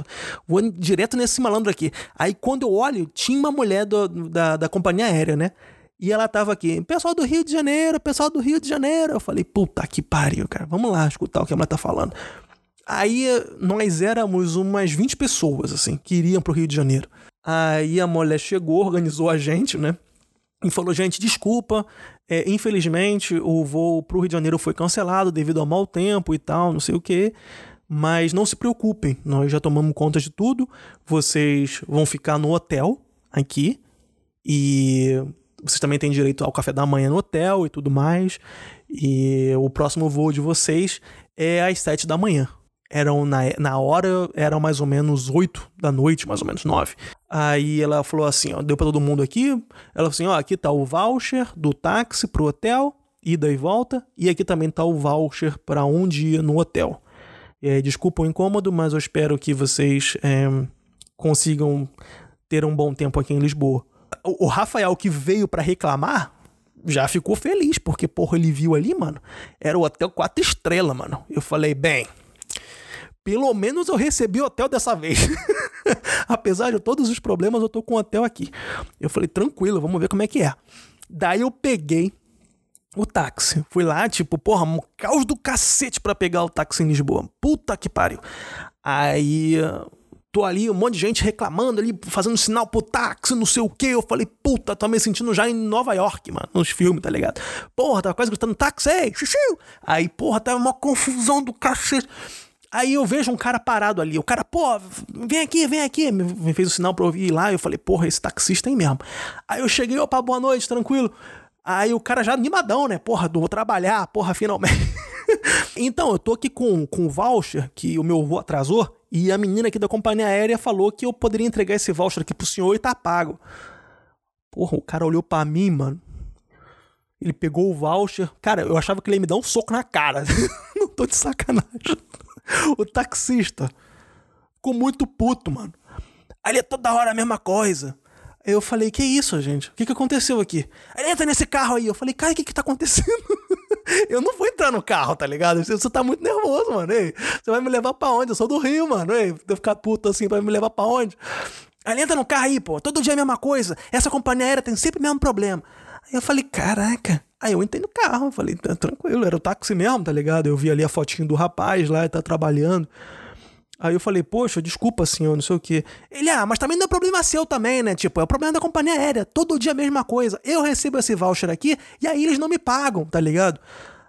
Vou direto nesse malandro aqui. Aí quando eu olho, tinha uma mulher do, da, da companhia aérea, né? E ela tava aqui, pessoal do Rio de Janeiro, pessoal do Rio de Janeiro. Eu falei, puta que pariu, cara. Vamos lá escutar o que a mulher tá falando. Aí nós éramos umas 20 pessoas, assim, que iriam pro Rio de Janeiro. Aí a mulher chegou, organizou a gente, né? E falou, gente, desculpa, é, infelizmente, o voo para o Rio de Janeiro foi cancelado devido ao mau tempo e tal, não sei o que. Mas não se preocupem, nós já tomamos conta de tudo. Vocês vão ficar no hotel aqui e vocês também têm direito ao café da manhã no hotel e tudo mais. E o próximo voo de vocês é às sete da manhã eram na, na hora, eram mais ou menos 8 da noite, mais ou menos 9. Aí ela falou assim, ó, deu para todo mundo aqui. Ela falou assim, ó, aqui tá o voucher do táxi pro hotel, ida e volta, e aqui também tá o voucher para um dia no hotel. É, desculpa o incômodo, mas eu espero que vocês é, consigam ter um bom tempo aqui em Lisboa. O, Rafael que veio para reclamar já ficou feliz, porque porra, ele viu ali, mano, era o hotel quatro estrelas, mano. Eu falei, bem, pelo menos eu recebi hotel dessa vez. Apesar de todos os problemas, eu tô com hotel aqui. Eu falei, tranquilo, vamos ver como é que é. Daí eu peguei o táxi. Fui lá, tipo, porra, um caos do cacete pra pegar o táxi em Lisboa. Puta que pariu. Aí tô ali, um monte de gente reclamando ali, fazendo sinal pro táxi, não sei o que. Eu falei, puta, tô me sentindo já em Nova York, mano, nos filmes, tá ligado? Porra, tava quase gritando táxi, ei, xixiu. Aí, porra, tava uma confusão do cacete. Aí eu vejo um cara parado ali. O cara, pô, vem aqui, vem aqui. Me fez o sinal pra eu ir lá. Eu falei, porra, esse taxista aí mesmo. Aí eu cheguei, opa, boa noite, tranquilo. Aí o cara já animadão, né? Porra, vou trabalhar, porra, finalmente. então, eu tô aqui com, com o voucher que o meu voo atrasou. E a menina aqui da companhia aérea falou que eu poderia entregar esse voucher aqui pro senhor e tá pago. Porra, o cara olhou para mim, mano. Ele pegou o voucher. Cara, eu achava que ele ia me dar um soco na cara. Não tô de sacanagem. o taxista ficou muito puto, mano. Ali é toda hora a mesma coisa. Aí eu falei, que isso, gente? O que, que aconteceu aqui? Ele entra nesse carro aí. Eu falei, cara, o que que tá acontecendo? eu não vou entrar no carro, tá ligado? Você tá muito nervoso, mano. Ei, você vai me levar pra onde? Eu sou do Rio, mano. Ei, eu ficar puto assim, vai me levar pra onde? Ele entra no carro aí, pô. Todo dia é a mesma coisa. Essa companhia aérea tem sempre o mesmo problema. Aí eu falei, caraca. Aí eu entrei no carro, falei, tá tranquilo, era o táxi mesmo, tá ligado? Eu vi ali a fotinho do rapaz lá, tá trabalhando. Aí eu falei, poxa, desculpa, senhor, não sei o quê. Ele, ah, mas também não é problema seu também, né? Tipo, é o problema da companhia aérea. Todo dia a mesma coisa. Eu recebo esse voucher aqui e aí eles não me pagam, tá ligado?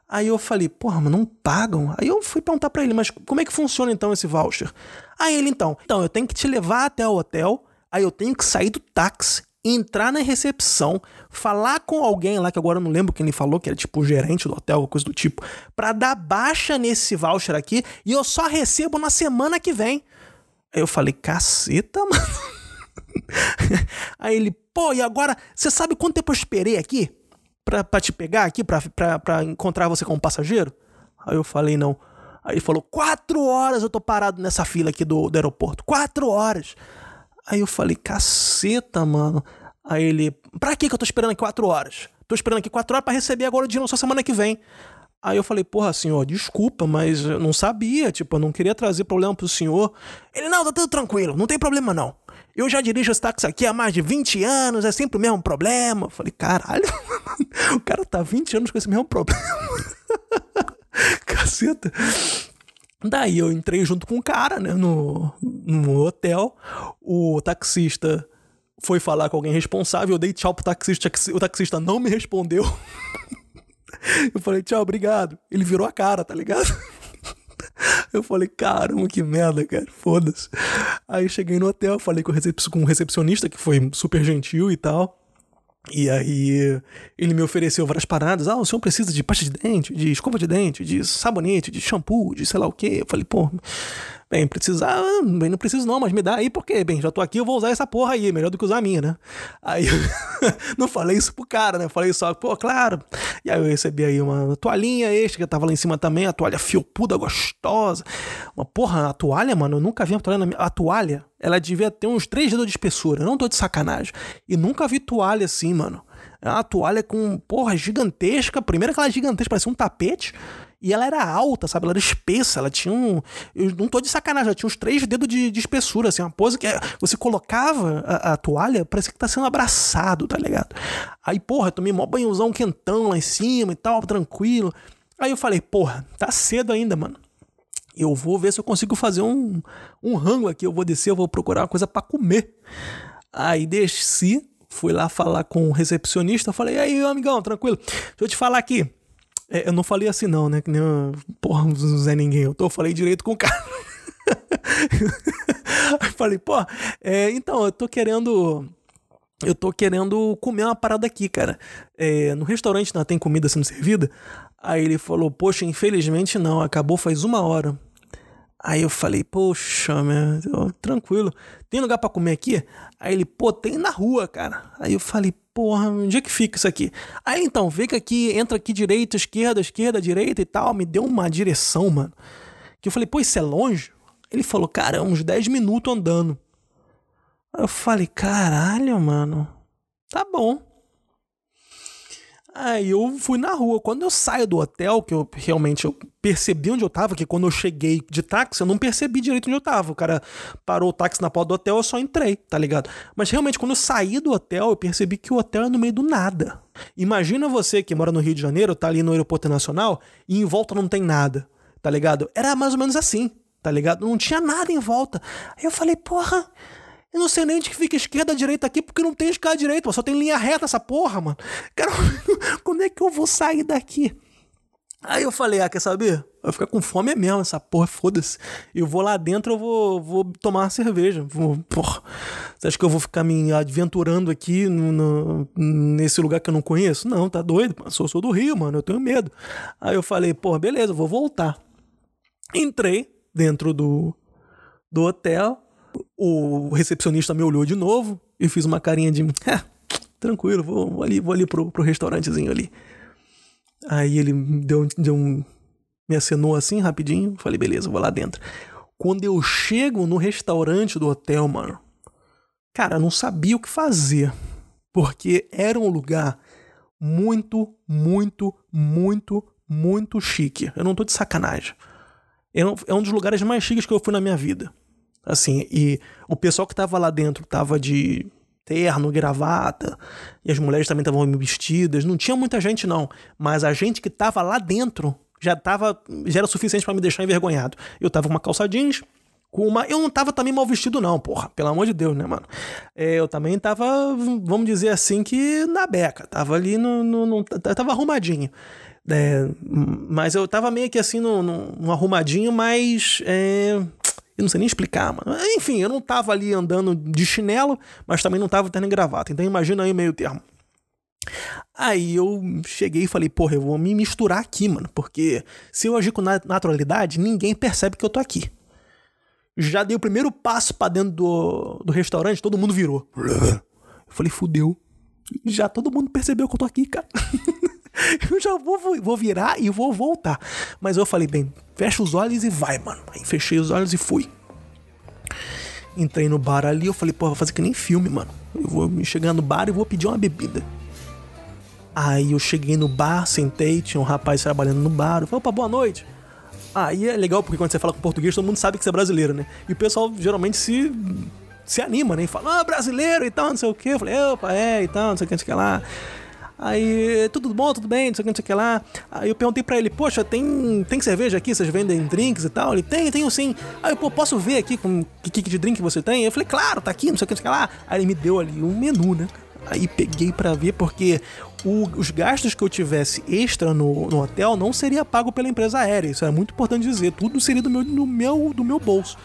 Aí eu falei, porra, mas não pagam? Aí eu fui perguntar pra ele, mas como é que funciona então esse voucher? Aí ele, então, então, eu tenho que te levar até o hotel, aí eu tenho que sair do táxi, entrar na recepção, falar com alguém lá, que agora eu não lembro quem ele falou, que era tipo o gerente do hotel, coisa do tipo, para dar baixa nesse voucher aqui e eu só recebo na semana que vem. Aí eu falei, caceta, mano. Aí ele, pô, e agora, você sabe quanto tempo eu esperei aqui pra, pra te pegar aqui, pra, pra, pra encontrar você como passageiro? Aí eu falei, não. Aí ele falou, quatro horas eu tô parado nessa fila aqui do, do aeroporto. Quatro horas. Aí eu falei, caceta, mano. Aí ele, pra que que eu tô esperando aqui quatro horas? Tô esperando aqui quatro horas para receber agora o dinheiro só semana que vem. Aí eu falei, porra, senhor, desculpa, mas eu não sabia, tipo, eu não queria trazer problema pro senhor. Ele, não, tá tudo tranquilo, não tem problema não. Eu já dirijo esse táxi aqui há mais de 20 anos, é sempre o mesmo problema. Eu falei, caralho, o cara tá 20 anos com esse mesmo problema. Caceta. Daí eu entrei junto com o cara, né, no, no hotel. O taxista foi falar com alguém responsável, eu dei tchau pro taxista, o taxista não me respondeu. Eu falei, tchau, obrigado. Ele virou a cara, tá ligado? Eu falei, caramba, que merda, cara, foda-se. Aí cheguei no hotel, falei com o recepcionista, que foi super gentil e tal. E aí ele me ofereceu várias paradas. Ah, o senhor precisa de pasta de dente, de escova de dente, de sabonete, de shampoo, de sei lá o quê. Eu falei, pô, Bem, precisar, bem, não preciso não, mas me dá aí porque, bem, já tô aqui, eu vou usar essa porra aí, melhor do que usar a minha, né? Aí não falei isso pro cara, né? Falei só, pô, claro. E aí eu recebi aí uma toalhinha extra que tava lá em cima também, a toalha fiopuda, gostosa. Uma porra, a toalha, mano, eu nunca vi uma toalha na minha. A toalha, ela devia ter uns três dedos de espessura, não tô de sacanagem. E nunca vi toalha assim, mano. É uma toalha com, porra, gigantesca. Primeiro aquela gigantesca, parecia um tapete. E ela era alta, sabe? Ela era espessa, ela tinha um. Eu não tô de sacanagem, ela tinha uns três dedos de, de espessura, assim, uma pose que é, você colocava a, a, toalha, parece que tá sendo abraçado, tá ligado? Aí, porra, tomei mó banhozão quentão lá em cima e tal, tranquilo. Aí eu falei, porra, tá cedo ainda, mano. Eu vou ver se eu consigo fazer um, um rango aqui. Eu vou descer, eu vou procurar uma coisa para comer. Aí desci, fui lá falar com o recepcionista. Falei, aí, amigão, tranquilo. Deixa eu te falar aqui. É, eu não falei assim, não, né? Que nem. Porra, não Zé Ninguém. Eu, tô, eu falei direito com o cara. Aí falei, pô, é, então, eu tô querendo. Eu tô querendo comer uma parada aqui, cara. É, no restaurante não tem comida sendo servida? Aí ele falou, poxa, infelizmente não, acabou faz uma hora. Aí eu falei, poxa, meu, tranquilo. Tem lugar para comer aqui? Aí ele, pô, tem na rua, cara. Aí eu falei, porra, onde é que fica isso aqui? Aí então, vê que aqui, entra aqui direita, esquerda, esquerda, direita e tal. Me deu uma direção, mano. Que eu falei, pô, isso é longe? Ele falou, cara, é uns 10 minutos andando. Aí eu falei, caralho, mano. Tá bom. Aí eu fui na rua. Quando eu saio do hotel, que eu realmente eu percebi onde eu tava, que quando eu cheguei de táxi, eu não percebi direito onde eu tava. O cara parou o táxi na porta do hotel, eu só entrei, tá ligado? Mas realmente, quando eu saí do hotel, eu percebi que o hotel é no meio do nada. Imagina você que mora no Rio de Janeiro, tá ali no aeroporto nacional, e em volta não tem nada, tá ligado? Era mais ou menos assim, tá ligado? Não tinha nada em volta. Aí eu falei, porra eu não sei nem onde que fica esquerda direita aqui, porque não tem escada direita, só tem linha reta essa porra, mano. Cara, quando é que eu vou sair daqui? Aí eu falei, ah, quer saber? Vai ficar com fome mesmo, essa porra, foda-se. Eu vou lá dentro, eu vou, vou tomar uma cerveja. Vou, porra, você acha que eu vou ficar me aventurando aqui no, no, nesse lugar que eu não conheço? Não, tá doido, mano. Sou, sou do Rio, mano, eu tenho medo. Aí eu falei, porra, beleza, eu vou voltar. Entrei dentro do, do hotel, o recepcionista me olhou de novo e fiz uma carinha de. É, tranquilo, vou, vou, ali, vou ali pro, pro restaurantezinho ali. Aí ele deu, deu um. Me acenou assim rapidinho. Falei, beleza, vou lá dentro. Quando eu chego no restaurante do hotel, mano, cara, eu não sabia o que fazer. Porque era um lugar muito, muito, muito, muito chique. Eu não tô de sacanagem. É um dos lugares mais chiques que eu fui na minha vida. Assim, e o pessoal que tava lá dentro tava de terno, gravata, e as mulheres também estavam vestidas. Não tinha muita gente, não. Mas a gente que tava lá dentro já tava. já era suficiente para me deixar envergonhado. Eu tava com uma calça jeans. Com uma... Eu não tava também mal vestido, não, porra. Pelo amor de Deus, né, mano? É, eu também tava, vamos dizer assim, que na beca. Tava ali no. no, no tava arrumadinho. É, mas eu tava meio que assim, no arrumadinho, mas. É, eu não sei nem explicar, mano. Enfim, eu não tava ali andando de chinelo, mas também não tava tendo gravata. Então imagina aí meio termo. Aí eu cheguei e falei, porra, eu vou me misturar aqui, mano. Porque se eu agir com naturalidade, ninguém percebe que eu tô aqui. Já dei o primeiro passo para dentro do, do restaurante, todo mundo virou. Eu falei, fudeu. Já todo mundo percebeu que eu tô aqui, cara. eu já vou, vou virar e vou voltar. Mas eu falei, bem, fecha os olhos e vai, mano. Aí fechei os olhos e fui. Entrei no bar ali, eu falei, pô, vou fazer que nem filme, mano. Eu vou chegar no bar e vou pedir uma bebida. Aí eu cheguei no bar, sentei, tinha um rapaz trabalhando no bar. Eu falei, opa, boa noite. Aí é legal porque quando você fala com português, todo mundo sabe que você é brasileiro, né? E o pessoal geralmente se se anima, né? E fala, ah, brasileiro e tal, não sei o quê. Eu falei, opa, é e tal, não sei o que, não sei o que lá. Aí, tudo bom, tudo bem, não sei o que, não sei o que lá. Aí eu perguntei pra ele, poxa, tem, tem cerveja aqui? Vocês vendem drinks e tal? Ele, tem, tenho sim. Aí eu, pô, posso ver aqui com que tipo de drink você tem? Eu falei, claro, tá aqui, não sei o que, não sei o que lá. Aí ele me deu ali um menu, né? Aí peguei para ver, porque o, os gastos que eu tivesse extra no, no, hotel não seria pago pela empresa aérea. Isso é muito importante dizer. Tudo seria do meu, do meu, do meu bolso.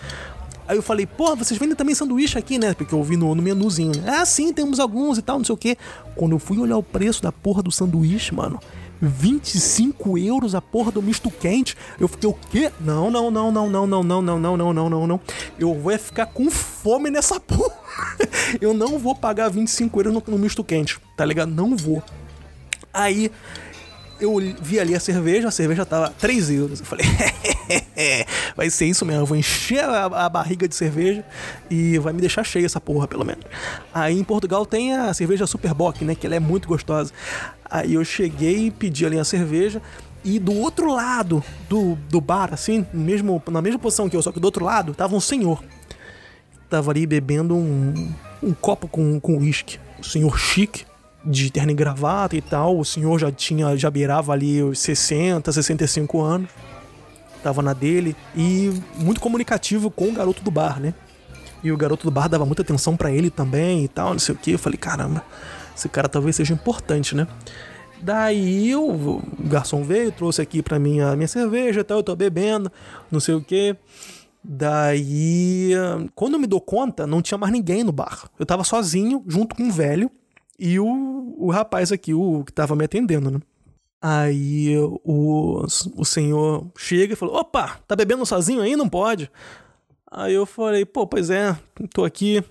Aí eu falei, pô, vocês vendem também sanduíche aqui, né? Porque eu vi no, no menuzinho. Ah, sim, temos alguns e tal, não sei o que. Quando eu fui olhar o preço da porra do sanduíche, mano, 25 euros a porra do misto quente. Eu fiquei, o quê? Não, não, não, não, não, não, não, não, não, não, não, não, não. Eu vou ficar com fome nessa porra. Eu não vou pagar 25 euros no, no misto quente, tá ligado? Não vou. Aí eu vi ali a cerveja, a cerveja tava 3 euros. Eu falei, vai ser isso mesmo, eu vou encher a, a, barriga de cerveja e vai me deixar cheia essa porra, pelo menos. Aí em Portugal tem a cerveja Superbock, né, que ela é muito gostosa. Aí eu cheguei pedi ali a cerveja. E do outro lado do, do bar, assim, mesmo, na mesma posição que eu, só que do outro lado, tava um senhor. Tava ali bebendo um, um copo com uísque. Com um senhor chique, de terno e gravata e tal. O senhor já tinha, já beirava ali os 60, 65 anos. Tava na dele. E muito comunicativo com o garoto do bar, né? E o garoto do bar dava muita atenção para ele também e tal, não sei o que. Eu falei, caramba, esse cara talvez seja importante, né? Daí o garçom veio, trouxe aqui para mim a minha cerveja e tal, eu tô bebendo, não sei o que. Daí, quando eu me dou conta, não tinha mais ninguém no bar. Eu tava sozinho, junto com um velho, e o, o rapaz aqui, o que tava me atendendo, né? Aí o, o senhor chega e falou: opa, tá bebendo sozinho aí? Não pode. Aí eu falei: pô, pois é, tô aqui.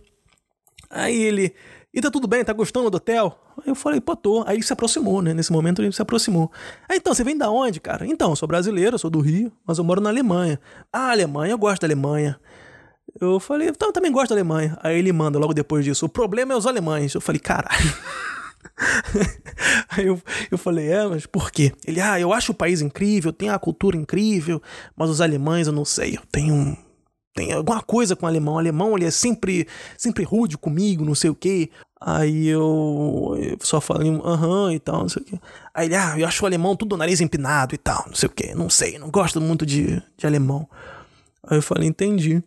Aí ele: e tá tudo bem, tá gostando do hotel? Aí eu falei: pô, tô. Aí ele se aproximou, né? Nesse momento ele se aproximou. Aí então, você vem da onde, cara? Então, eu sou brasileiro, eu sou do Rio, mas eu moro na Alemanha. Ah, Alemanha, eu gosto da Alemanha. Eu falei, então eu também gosto da Alemanha. Aí ele manda logo depois disso: o problema é os alemães. Eu falei, caralho. Aí eu, eu falei, é, mas por quê? Ele, ah, eu acho o país incrível, tem a cultura incrível, mas os alemães eu não sei, eu tenho um. Tem alguma coisa com o alemão. O alemão ele é sempre, sempre rude comigo, não sei o quê. Aí eu, eu só falei, aham e tal, não sei o quê. Aí ele, ah, eu acho o alemão tudo nariz empinado e tal, não sei o quê. Não sei, não gosto muito de, de alemão. Aí eu falei, entendi.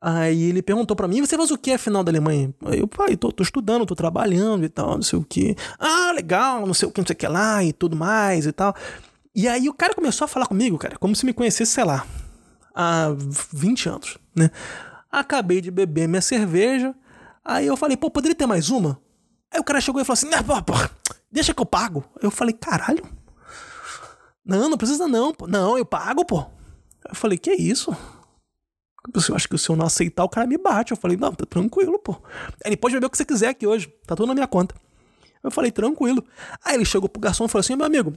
Aí ele perguntou para mim, você faz o que afinal da Alemanha? Aí eu, pai, tô, tô, estudando, tô trabalhando e tal, não sei o que. Ah, legal, não sei o que, não sei o que lá e tudo mais e tal. E aí o cara começou a falar comigo, cara, como se me conhecesse, sei lá, há 20 anos, né? Acabei de beber minha cerveja, aí eu falei, pô, poderia ter mais uma? Aí o cara chegou e falou assim, pô, pô, deixa que eu pago. Eu falei, caralho. Não, não precisa não, pô. Não, eu pago, pô. Eu falei, que isso? Eu acho que se eu não aceitar, o cara me bate. Eu falei, não, tá tranquilo, pô. Ele pode beber o que você quiser aqui hoje. Tá tudo na minha conta. Eu falei, tranquilo. Aí ele chegou pro garçom e falou assim: meu amigo,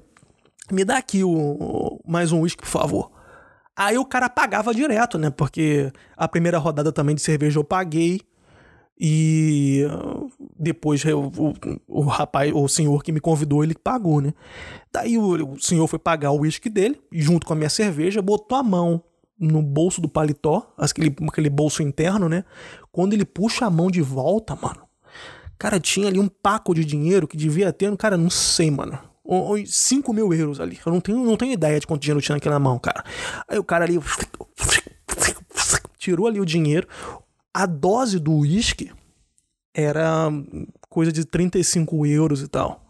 me dá aqui o, mais um uísque, por favor. Aí o cara pagava direto, né? Porque a primeira rodada também de cerveja eu paguei. E depois o, o, o rapaz, o senhor que me convidou, ele pagou, né? Daí o, o senhor foi pagar o uísque dele, junto com a minha cerveja, botou a mão no bolso do paletó, aquele, aquele bolso interno, né? Quando ele puxa a mão de volta, mano, cara, tinha ali um paco de dinheiro que devia ter, cara, não sei, mano. 5 mil euros ali. Eu não tenho, não tenho ideia de quanto dinheiro tinha naquela mão, cara. Aí o cara ali tirou ali o dinheiro. A dose do uísque era coisa de 35 euros e tal.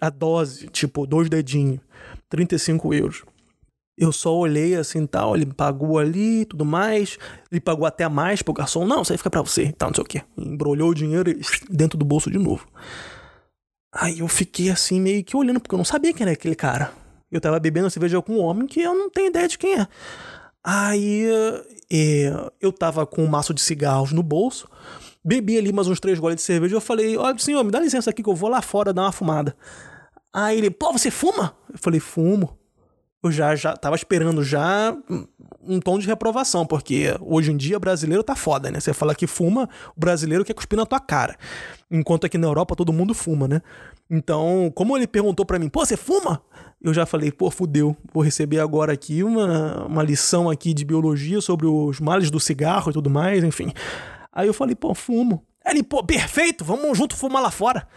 A dose, tipo, dois dedinhos. 35 euros. Eu só olhei assim tal, ele pagou ali e tudo mais. Ele pagou até mais pro garçom. Não, isso aí fica pra você, tal, não sei o quê. Embrulhou o dinheiro dentro do bolso de novo. Aí eu fiquei assim, meio que olhando, porque eu não sabia quem era aquele cara. Eu tava bebendo cerveja com um homem que eu não tenho ideia de quem é. Aí é, eu tava com um maço de cigarros no bolso, bebi ali mais uns três goles de cerveja. Eu falei: Olha, senhor, me dá licença aqui que eu vou lá fora dar uma fumada. Aí ele: Pô, você fuma? Eu falei: Fumo eu já, já tava esperando já um tom de reprovação, porque hoje em dia brasileiro tá foda, né? Você fala que fuma, o brasileiro quer cuspir na tua cara. Enquanto aqui na Europa todo mundo fuma, né? Então, como ele perguntou para mim, pô, você fuma? Eu já falei, pô, fudeu, vou receber agora aqui uma, uma lição aqui de biologia sobre os males do cigarro e tudo mais, enfim. Aí eu falei, pô, fumo. Ele, pô, perfeito, vamos junto fumar lá fora.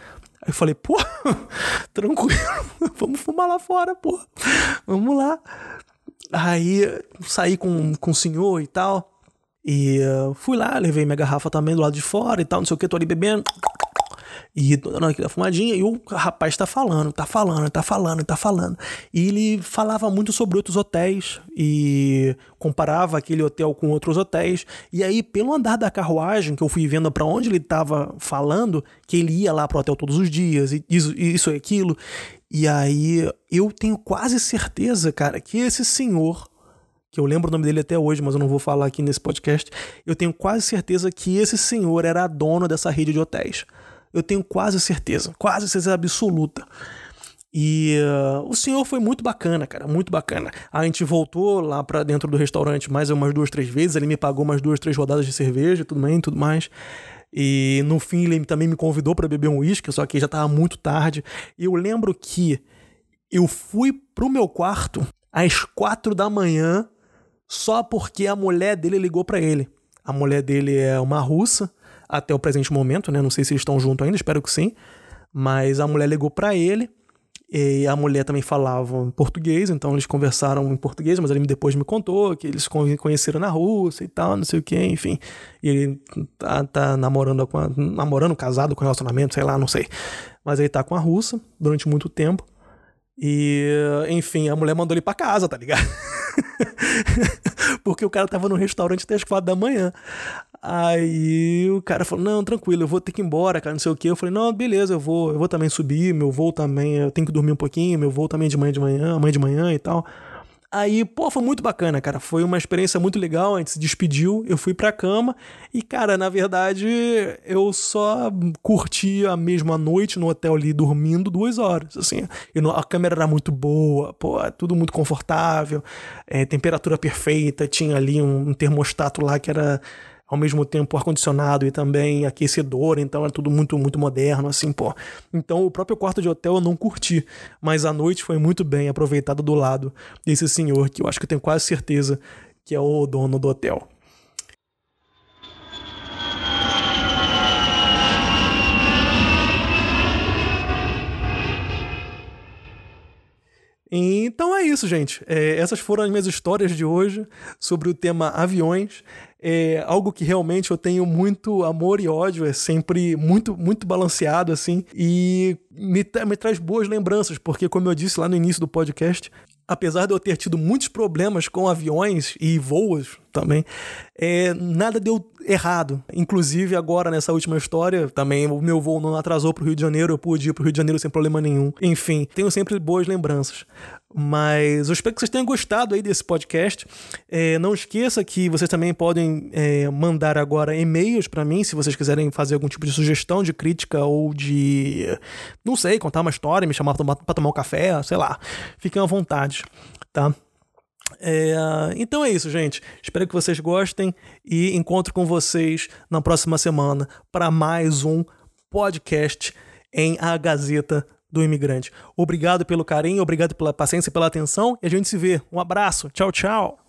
Aí eu falei, pô, tranquilo, vamos fumar lá fora, pô. Vamos lá. Aí saí com, com o senhor e tal. E uh, fui lá, levei minha garrafa também do lado de fora e tal, não sei o que, tô ali bebendo. E dando aquela fumadinha, e o rapaz tá falando, tá falando, tá falando, tá falando. E ele falava muito sobre outros hotéis e comparava aquele hotel com outros hotéis. E aí, pelo andar da carruagem, que eu fui vendo para onde ele tava falando, que ele ia lá pro hotel todos os dias, e isso, isso e aquilo. E aí, eu tenho quase certeza, cara, que esse senhor que eu lembro o nome dele até hoje, mas eu não vou falar aqui nesse podcast. Eu tenho quase certeza que esse senhor era dono dessa rede de hotéis. Eu tenho quase certeza, quase certeza absoluta. E uh, o senhor foi muito bacana, cara, muito bacana. A gente voltou lá para dentro do restaurante mais umas duas, três vezes. Ele me pagou umas duas, três rodadas de cerveja, tudo bem, tudo mais. E no fim ele também me convidou para beber um uísque, só que já tava muito tarde. Eu lembro que eu fui pro meu quarto às quatro da manhã só porque a mulher dele ligou para ele. A mulher dele é uma russa até o presente momento, né? Não sei se eles estão juntos ainda, espero que sim. Mas a mulher ligou para ele e a mulher também falava português, então eles conversaram em português, mas ele depois me contou que eles conheceram na Rússia e tal, não sei o que, enfim. E ele tá, tá namorando com a, namorando, casado com relacionamento, sei lá, não sei. Mas ele tá com a russa durante muito tempo. E, enfim, a mulher mandou ele pra casa, tá ligado? Porque o cara tava no restaurante até as quatro da manhã. Aí o cara falou: Não, tranquilo, eu vou ter que ir embora, cara, não sei o que. Eu falei: Não, beleza, eu vou, eu vou também subir, meu voo também, eu tenho que dormir um pouquinho, meu voo também de manhã de manhã, amanhã de manhã e tal. Aí, pô, foi muito bacana, cara. Foi uma experiência muito legal. A gente se despediu, eu fui pra cama. E, cara, na verdade, eu só curti a mesma noite no hotel ali, dormindo duas horas. Assim, a câmera era muito boa, pô, tudo muito confortável, é, temperatura perfeita. Tinha ali um, um termostato lá que era ao mesmo tempo ar-condicionado e também aquecedor, então é tudo muito, muito moderno, assim, pô. Então o próprio quarto de hotel eu não curti, mas a noite foi muito bem aproveitada do lado desse senhor, que eu acho que eu tenho quase certeza que é o dono do hotel. Então é isso, gente. É, essas foram as minhas histórias de hoje sobre o tema aviões é algo que realmente eu tenho muito amor e ódio, é sempre muito, muito balanceado, assim, e me, me traz boas lembranças, porque, como eu disse lá no início do podcast, apesar de eu ter tido muitos problemas com aviões e voos também, é, nada deu errado. Inclusive, agora nessa última história, também o meu voo não atrasou para o Rio de Janeiro, eu pude ir para o Rio de Janeiro sem problema nenhum. Enfim, tenho sempre boas lembranças. Mas eu espero que vocês tenham gostado aí desse podcast. É, não esqueça que vocês também podem é, mandar agora e-mails para mim, se vocês quiserem fazer algum tipo de sugestão, de crítica ou de. Não sei, contar uma história, me chamar para tomar um café, sei lá. Fiquem à vontade, tá? É, então é isso, gente. Espero que vocês gostem e encontro com vocês na próxima semana para mais um podcast em A Gazeta do imigrante. Obrigado pelo carinho, obrigado pela paciência e pela atenção e a gente se vê. Um abraço. Tchau, tchau.